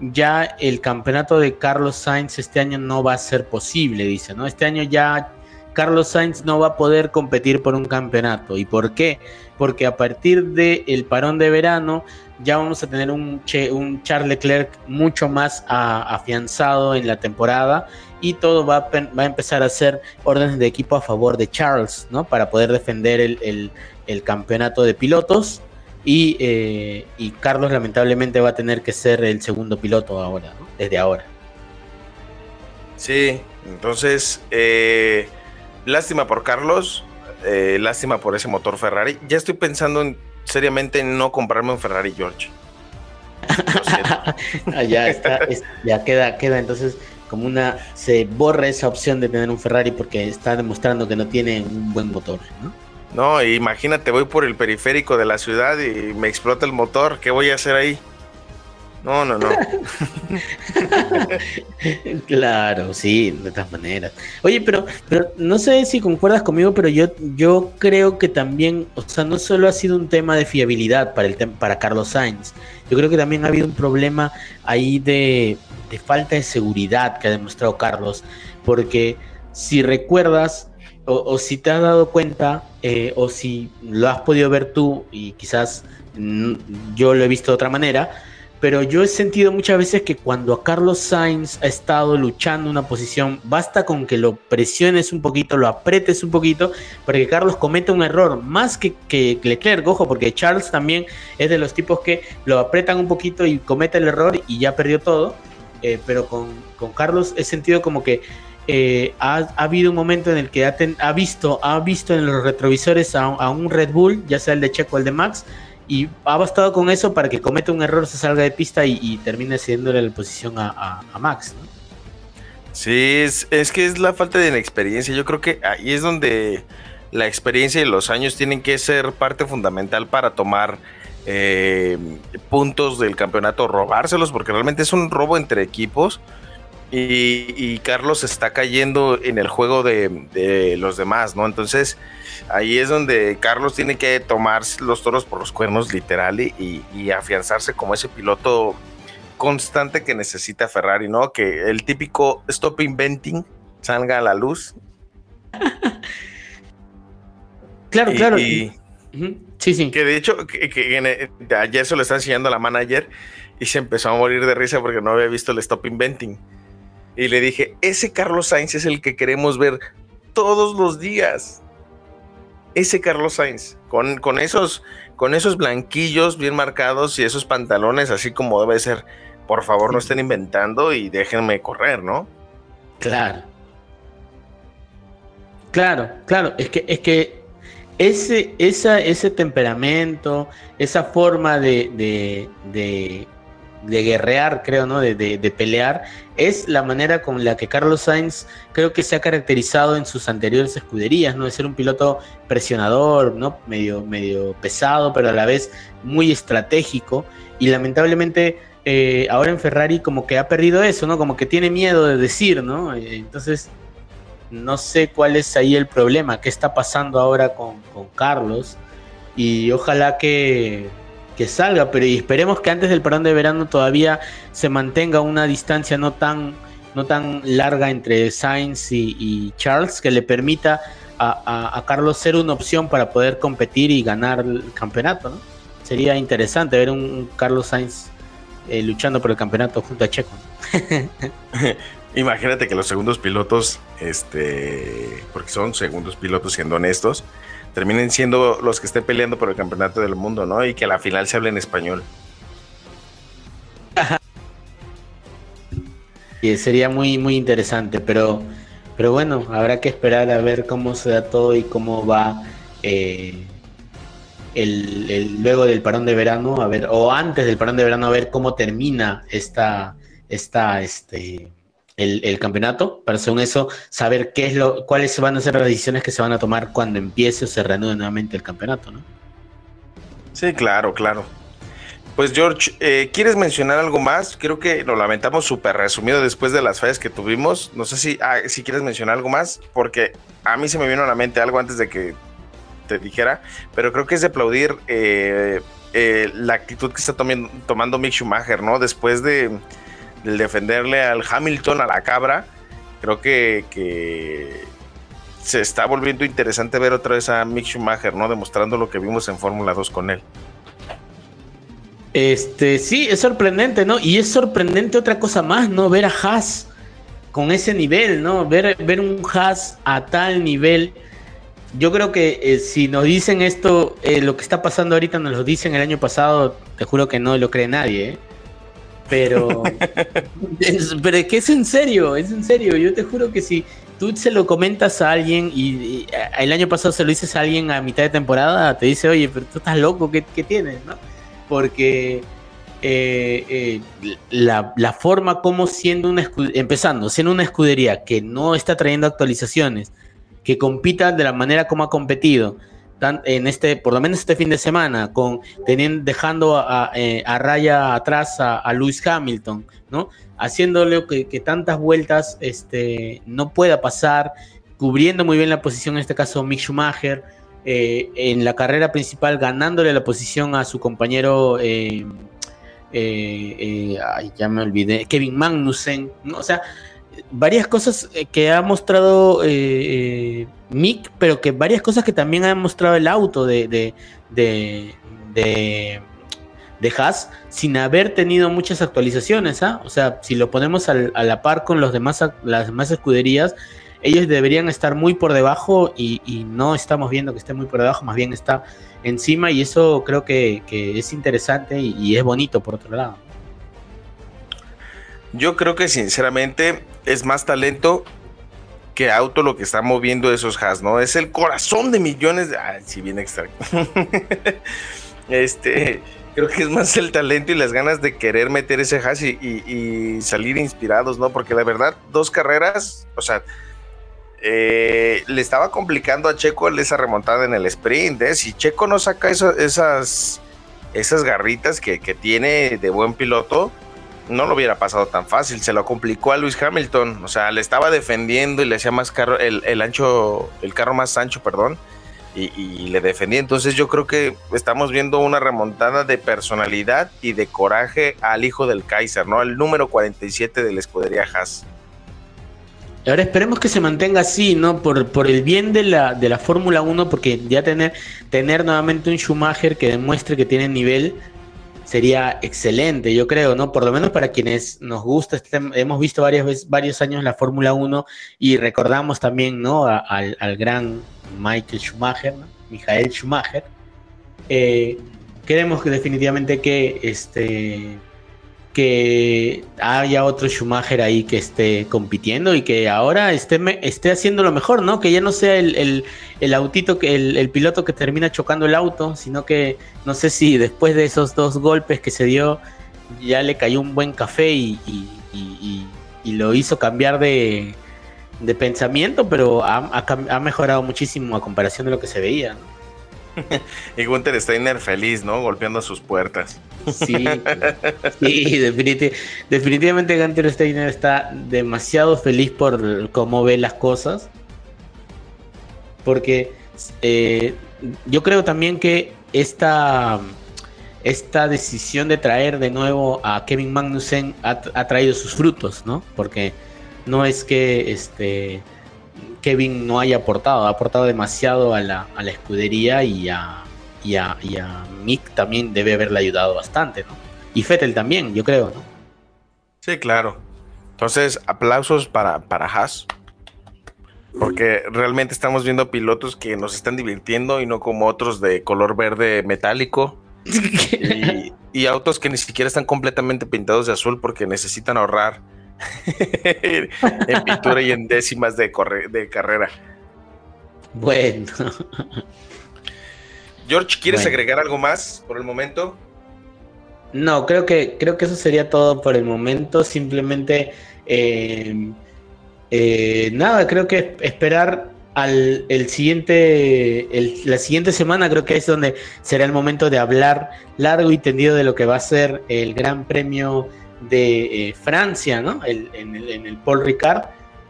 C: ya el campeonato de Carlos Sainz este año no va a ser posible, dice, ¿no? Este año ya Carlos Sainz no va a poder competir por un campeonato. ¿Y por qué? Porque a partir del parón de verano ya vamos a tener un, che- un Charles Leclerc mucho más afianzado en la temporada y todo va a, va a empezar a hacer órdenes de equipo a favor de Charles, ¿no? Para poder defender el campeonato de pilotos. Y, eh, y Carlos lamentablemente va a tener que ser el segundo piloto ahora, ¿no? desde ahora.
B: Sí, entonces, eh, lástima por Carlos, eh, lástima por ese motor Ferrari. Ya estoy pensando en, seriamente en no comprarme un Ferrari, George.
C: Ah, ya está, es- ya queda, queda entonces como una, se borra esa opción de tener un Ferrari porque está demostrando que no tiene un buen motor, ¿no?
B: No, imagínate, voy por el periférico de la ciudad y me explota el motor. ¿Qué voy a hacer ahí? No, no, no.
C: Claro, sí, de todas maneras. Oye, pero, pero no sé si concuerdas conmigo, pero yo, yo creo que también, o sea, no solo ha sido un tema de fiabilidad para, el para Carlos Sainz, yo creo que también ha habido un problema ahí de, de falta de seguridad que ha demostrado Carlos, porque si recuerdas o, si te has dado cuenta, eh, o si lo has podido ver tú y quizás mm, yo lo he visto de otra manera, pero yo he sentido muchas veces que cuando a Carlos Sainz ha estado luchando una posición, basta con que lo presiones un poquito, lo apretes un poquito, para que Carlos cometa un error, más que, que Leclerc, ojo, porque Charles también es de los tipos que lo apretan un poquito y comete el error y ya perdió todo, eh, pero con, con Carlos he sentido como que eh, ha, ha habido un momento en el que ha, visto, ha visto en los retrovisores a, un Red Bull, ya sea el de Checo o el de Max, y ha bastado con eso para que cometa un error, se salga de pista y, termine cediéndole la posición a, Max. ¿no?
B: Sí, es, que es la falta de experiencia. Yo creo que ahí es donde la experiencia y los años tienen que ser parte fundamental para tomar eh, puntos del campeonato, robárselos, porque realmente es un robo entre equipos. Y, y Carlos está cayendo en el juego de, de los demás, ¿no? Entonces ahí es donde Carlos tiene que tomar los toros por los cuernos literal y, afianzarse como ese piloto constante que necesita Ferrari, ¿no? Que el típico stop inventing salga a la luz.
C: Claro,
B: Y-
C: claro.
B: y-
C: Ujú, Sí, sí.
B: que de hecho, que, que en- eh, ayer se lo está enseñando a la manager y se empezó a morir de risa porque no había visto el stop inventing. Y le dije, ese Carlos Sainz es el que queremos ver todos los días. Ese Carlos Sainz, con, con, esos, con esos blanquillos bien marcados y esos pantalones así como debe ser. Por favor, no estén inventando y déjenme correr, ¿no?
C: Claro. Claro, claro. Es que, es que ese, esa, ese temperamento, esa forma de, de, de, de guerrear, creo, ¿no? De, de, pelear, es la manera con la que Carlos Sainz creo que se ha caracterizado en sus anteriores escuderías, ¿no? De ser un piloto presionador, ¿no? Medio, medio pesado, pero a la vez muy estratégico. Y lamentablemente eh, ahora en Ferrari como que ha perdido eso, ¿no? Como que tiene miedo de decir, ¿no? Eh, Entonces, no sé cuál es ahí el problema, qué está pasando ahora con, con Carlos. y ojalá que, que salga, pero esperemos que antes del parón de verano todavía se mantenga una distancia no tan, no tan larga entre Sainz y, Charles que le permita a, Carlos ser una opción para poder competir y ganar el campeonato. Sería interesante ver un, Carlos Sainz eh, luchando por el campeonato junto a Checo.
B: Imagínate que los segundos pilotos, este, porque son segundos pilotos siendo honestos, terminen siendo los que estén peleando por el campeonato del mundo, ¿no? Y que a la final se hable en español.
C: Y sería muy, muy interesante, pero, pero bueno, habrá que esperar a ver cómo se da todo y cómo va eh, el, el- luego del parón de verano, a ver, o antes del parón de verano, a ver cómo termina esta, esta, este, el, campeonato, para según eso, saber qué es lo, cuáles van a ser las decisiones que se van a tomar cuando empiece o se reanude nuevamente el campeonato, ¿no?
B: Sí, claro, claro. Pues George, eh, ¿quieres mencionar algo más? Creo que lo lamentamos súper resumido después de las fallas que tuvimos. No sé si, ah, si quieres mencionar algo más, porque a mí se me vino a la mente algo antes de que te dijera, pero creo que es de aplaudir eh, eh, la actitud que está tomando Mick Schumacher, ¿no? Después de, del defenderle al Hamilton, a la cabra, creo que, se está volviendo interesante ver otra vez a Mick Schumacher, ¿no? Demostrando lo que vimos en Fórmula 2 con él.
C: Este, sí, es sorprendente, ¿no? Y es sorprendente otra cosa más, ¿no? Ver a Haas con ese nivel, ¿no? Ver, ver un Haas a tal nivel. Yo creo que eh, si nos dicen esto, eh, lo que está pasando ahorita nos lo dicen el año pasado, te juro que no lo cree nadie, ¿eh? Pero, es, pero es que es en serio, es en serio. Yo te juro que si tú se lo comentas a alguien y, y, el año pasado se lo dices a alguien a mitad de temporada, te dice, oye, pero tú estás loco, ¿qué, qué tienes? ¿no? Porque eh, eh, la, la forma como siendo una empezando, siendo una escudería que no está trayendo actualizaciones, que compita de la manera como ha competido, en este, por lo menos este fin de semana, con teniendo, dejando a, eh, a raya atrás a, a Lewis Hamilton, ¿no? Haciéndole que, tantas vueltas este, no pueda pasar, cubriendo muy bien la posición, en este caso Mick Schumacher, eh, en la carrera principal ganándole la posición a su compañero, eh, eh, ya me olvidé, Kevin Magnussen, ¿no? o sea, varias cosas eh, que ha mostrado eh, eh, Mick, pero que varias cosas que también ha mostrado el auto de, de, de, de, de Haas sin haber tenido muchas actualizaciones, ¿ah? O sea, si lo ponemos al- a la par con los demás, las demás escuderías, ellos deberían estar muy por debajo y, no estamos viendo que esté muy por debajo, más bien está encima y eso creo que, es interesante y es bonito por otro lado.
B: Yo creo que sinceramente es más talento que auto lo que está moviendo esos Haas, ¿no? Es el corazón de millones de... Ay, sí, bien extraño. este, creo que es más el talento y las ganas de querer meter ese Haas y, salir inspirados, ¿no? Porque la verdad, dos carreras, o sea, eh, le estaba complicando a Checo esa remontada en el sprint, ¿eh? Si Checo no saca esas, esas garritas que tiene de buen piloto, no lo hubiera pasado tan fácil. Se lo complicó a Luis Hamilton. O sea, le estaba defendiendo y le hacía más carro, el, el ancho, el carro más ancho, perdón. Y, le defendía. Entonces yo creo que estamos viendo una remontada de personalidad y de coraje al hijo del Kaiser, ¿no? El número 47 de la escudería Haas.
C: Ahora esperemos que se mantenga así, ¿no? Por, por el bien de la, de la Fórmula 1, porque ya tener, tener nuevamente un Schumacher que demuestre que tiene nivel sería excelente, yo creo, ¿no? Por lo menos para quienes nos gusta, este, hemos visto varias veces, varios años la Fórmula 1 y recordamos también, ¿no? Al, al gran Michael Schumacher, ¿no? Michael Schumacher. Eh, queremos que definitivamente que este que haya otro Schumacher ahí que esté compitiendo y que ahora esté, esté haciendo lo mejor, ¿no? Que ya no sea el, el, el autito, que el, piloto que termina chocando el auto, sino que no sé si después de esos dos golpes que se dio ya le cayó un buen café y, y- lo hizo cambiar de, de pensamiento, pero ha, ha ha mejorado muchísimo a comparación de lo que se veía, ¿no?
B: Y Gunther Steiner feliz, ¿no? Golpeando sus puertas.
C: Sí, sí definiti- definitivamente Gunter Steiner está demasiado feliz por cómo ve las cosas. Porque eh, yo creo también que esta, esta decisión de traer de nuevo a Kevin Magnussen ha, ha traído sus frutos, ¿no? Porque no es que este Kevin no haya aportado, ha aportado demasiado a la, a la escudería y a, y a, y a Mick también debe haberle ayudado bastante, ¿no? Y Fettel también, yo creo, ¿no?
B: Sí, claro. Entonces, aplausos para, para Haas. Porque realmente estamos viendo pilotos que nos están divirtiendo y no como otros de color verde metálico. y, y autos que ni siquiera están completamente pintados de azul porque necesitan ahorrar en pintura y en décimas de, corre- de carrera.
C: Bueno.
B: George, ¿quieres
C: Bueno.
B: agregar algo más por el momento?
C: No, creo que, creo que eso sería todo por el momento. Simplemente, eh, eh, nada, creo que esperar al el siguiente, el- la siguiente semana, creo que es donde será el momento de hablar largo y tendido de lo que va a ser el Gran Premio de eh, Francia, ¿no? El- en, el, en el Paul Ricard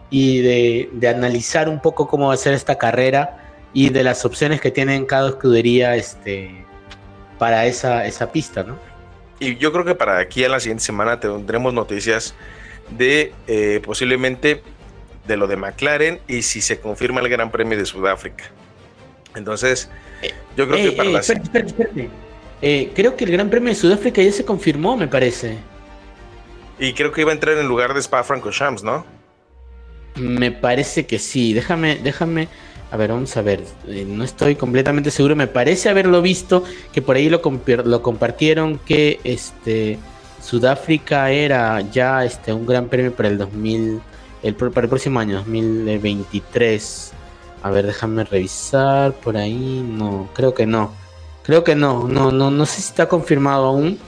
C: y de, de analizar un poco cómo va a ser esta carrera y de las opciones que tienen cada escudería este, para esa, esa pista, ¿no?
B: Y yo creo que para aquí a la siguiente semana tendremos noticias de eh, posiblemente de lo de McLaren y si se confirma el Gran Premio de Sudáfrica. Entonces, yo creo que para
C: ey,
B: la
C: espérate, espérate, espérate. Eh, creo que el Gran Premio de Sudáfrica ya se confirmó, me parece.
B: Y creo que iba a entrar en lugar de Spa Francorchamps, ¿no?
C: Me parece que sí. Déjame, déjame. A ver, vamos a ver. Eh, no estoy completamente seguro. Me parece haberlo visto que por ahí lo, compi- lo compartieron que este Sudáfrica era ya este un gran premio para el 2000 el para el próximo año 2023. A ver, déjame revisar por ahí. No, creo que no. Creo que no. No, no, no sé si está confirmado aún.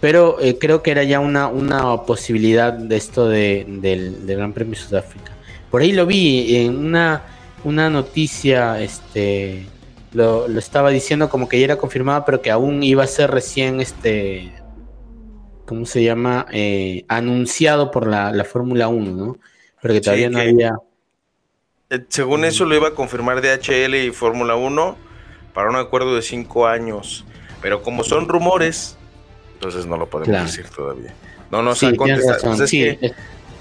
C: Pero eh, creo que era ya una, una posibilidad de esto de, del, del Gran Premio de Sudáfrica. Por ahí lo vi en una, una noticia, este, lo, lo estaba diciendo como que ya era confirmado, pero que aún iba a ser recién, este, ¿cómo se llama? Eh, anunciado por la, la Fórmula 1, ¿no? Pero que
B: Sí,
C: todavía no
B: que-
C: había...
B: Eh, según eso lo iba a confirmar DHL y Fórmula 1 para un acuerdo de cinco años. Pero como son rumores, entonces no lo podemos
C: Claro.
B: decir todavía. No nos
C: Sí,
B: han contestado. Pues es
C: sí,
B: que
C: es,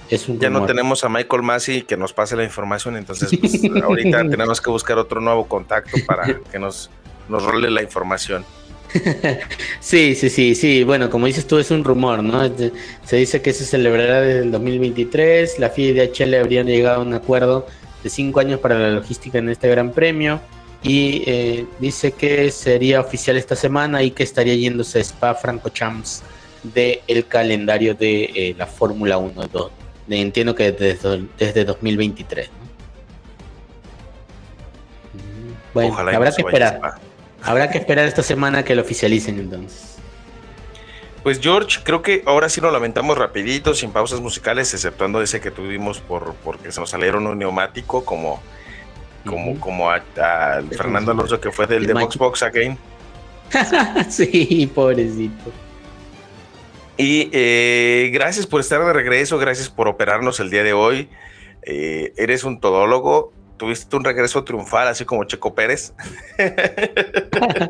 C: es un
B: ya no tenemos a Michael Massey que nos pase la información, entonces pues, ahorita tenemos que buscar otro nuevo contacto para que nos, nos role la información.
C: Sí, sí, sí, sí. Bueno, como dices tú, es un rumor, ¿no? Se dice que se celebrará desde el 2023. La FIA y DHL habrían llegado a un acuerdo de cinco años para la logística en este Gran Premio. Y eh, dice que sería oficial esta semana y que estaría yéndose a Spa Francorchamps del calendario de eh, la Fórmula 1. do- de- entiendo que desde, desde 2023. ¿no? Mm, Bueno,
B: Ojalá
C: habrá que esperar. Habrá que esperar esta semana que lo oficialicen entonces.
B: Pues George, creo que ahora sí nos lamentamos rapidito, sin pausas musicales, exceptuando ese que tuvimos por porque se nos salieron un neumático, como, como, como a, a Fernando Alonso que fue del
C: El
B: de. Box Box Again.
C: sí, pobrecito.
B: Y eh, gracias por estar de regreso, gracias por operarnos el día de hoy. Eh, eres un todólogo, tuviste un regreso triunfal, así como Checo Pérez.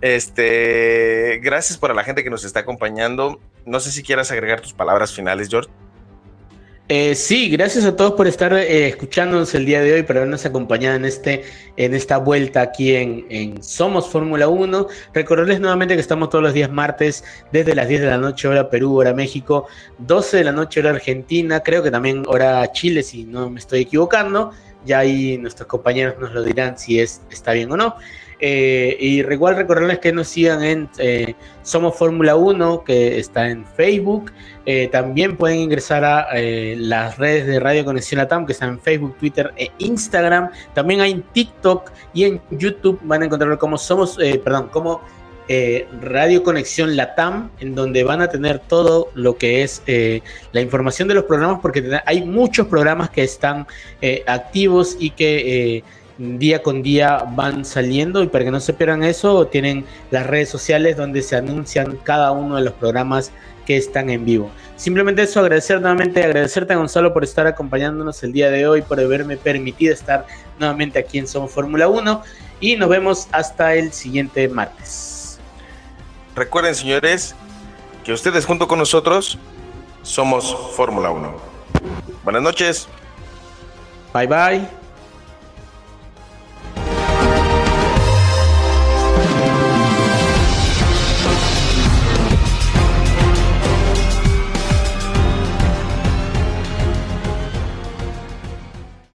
B: este, gracias por la gente que nos está acompañando. No sé si quieras agregar tus palabras finales, George.
C: Eh, sí, gracias a todos por estar eh, escuchándonos el día de hoy, por habernos acompañado en, este, en esta vuelta aquí en, Somos Fórmula 1. Recordarles nuevamente que estamos todos los días martes desde las 10 de la noche, hora Perú, hora México, 12 de la noche, hora Argentina, creo que también hora Chile, si no me estoy equivocando. Ya ahí nuestros compañeros nos lo dirán si es, está bien o no. Eh, y igual recordarles que nos sigan en eh, Somos Fórmula 1, que está en Facebook. Eh, también pueden ingresar a las redes de Radio Conexión Latam, que están en Facebook, Twitter e Instagram. También hay en TikTok y en YouTube. Van a encontrarlo como Somos, perdón, como Radio Conexión Latam, en donde van a tener todo lo que es la información de los programas, porque hay muchos programas que están activos y que día con día van saliendo y para que no se pierdan eso tienen las redes sociales donde se anuncian cada uno de los programas que están en vivo. Simplemente eso, agradecer nuevamente, agradecerte a Gonzalo por estar acompañándonos el día de hoy, por haberme permitido estar nuevamente aquí en Somos Fórmula 1 y nos vemos hasta el siguiente martes.
B: Recuerden, señores, que ustedes junto con nosotros somos Fórmula 1. Buenas noches.
C: Bye bye.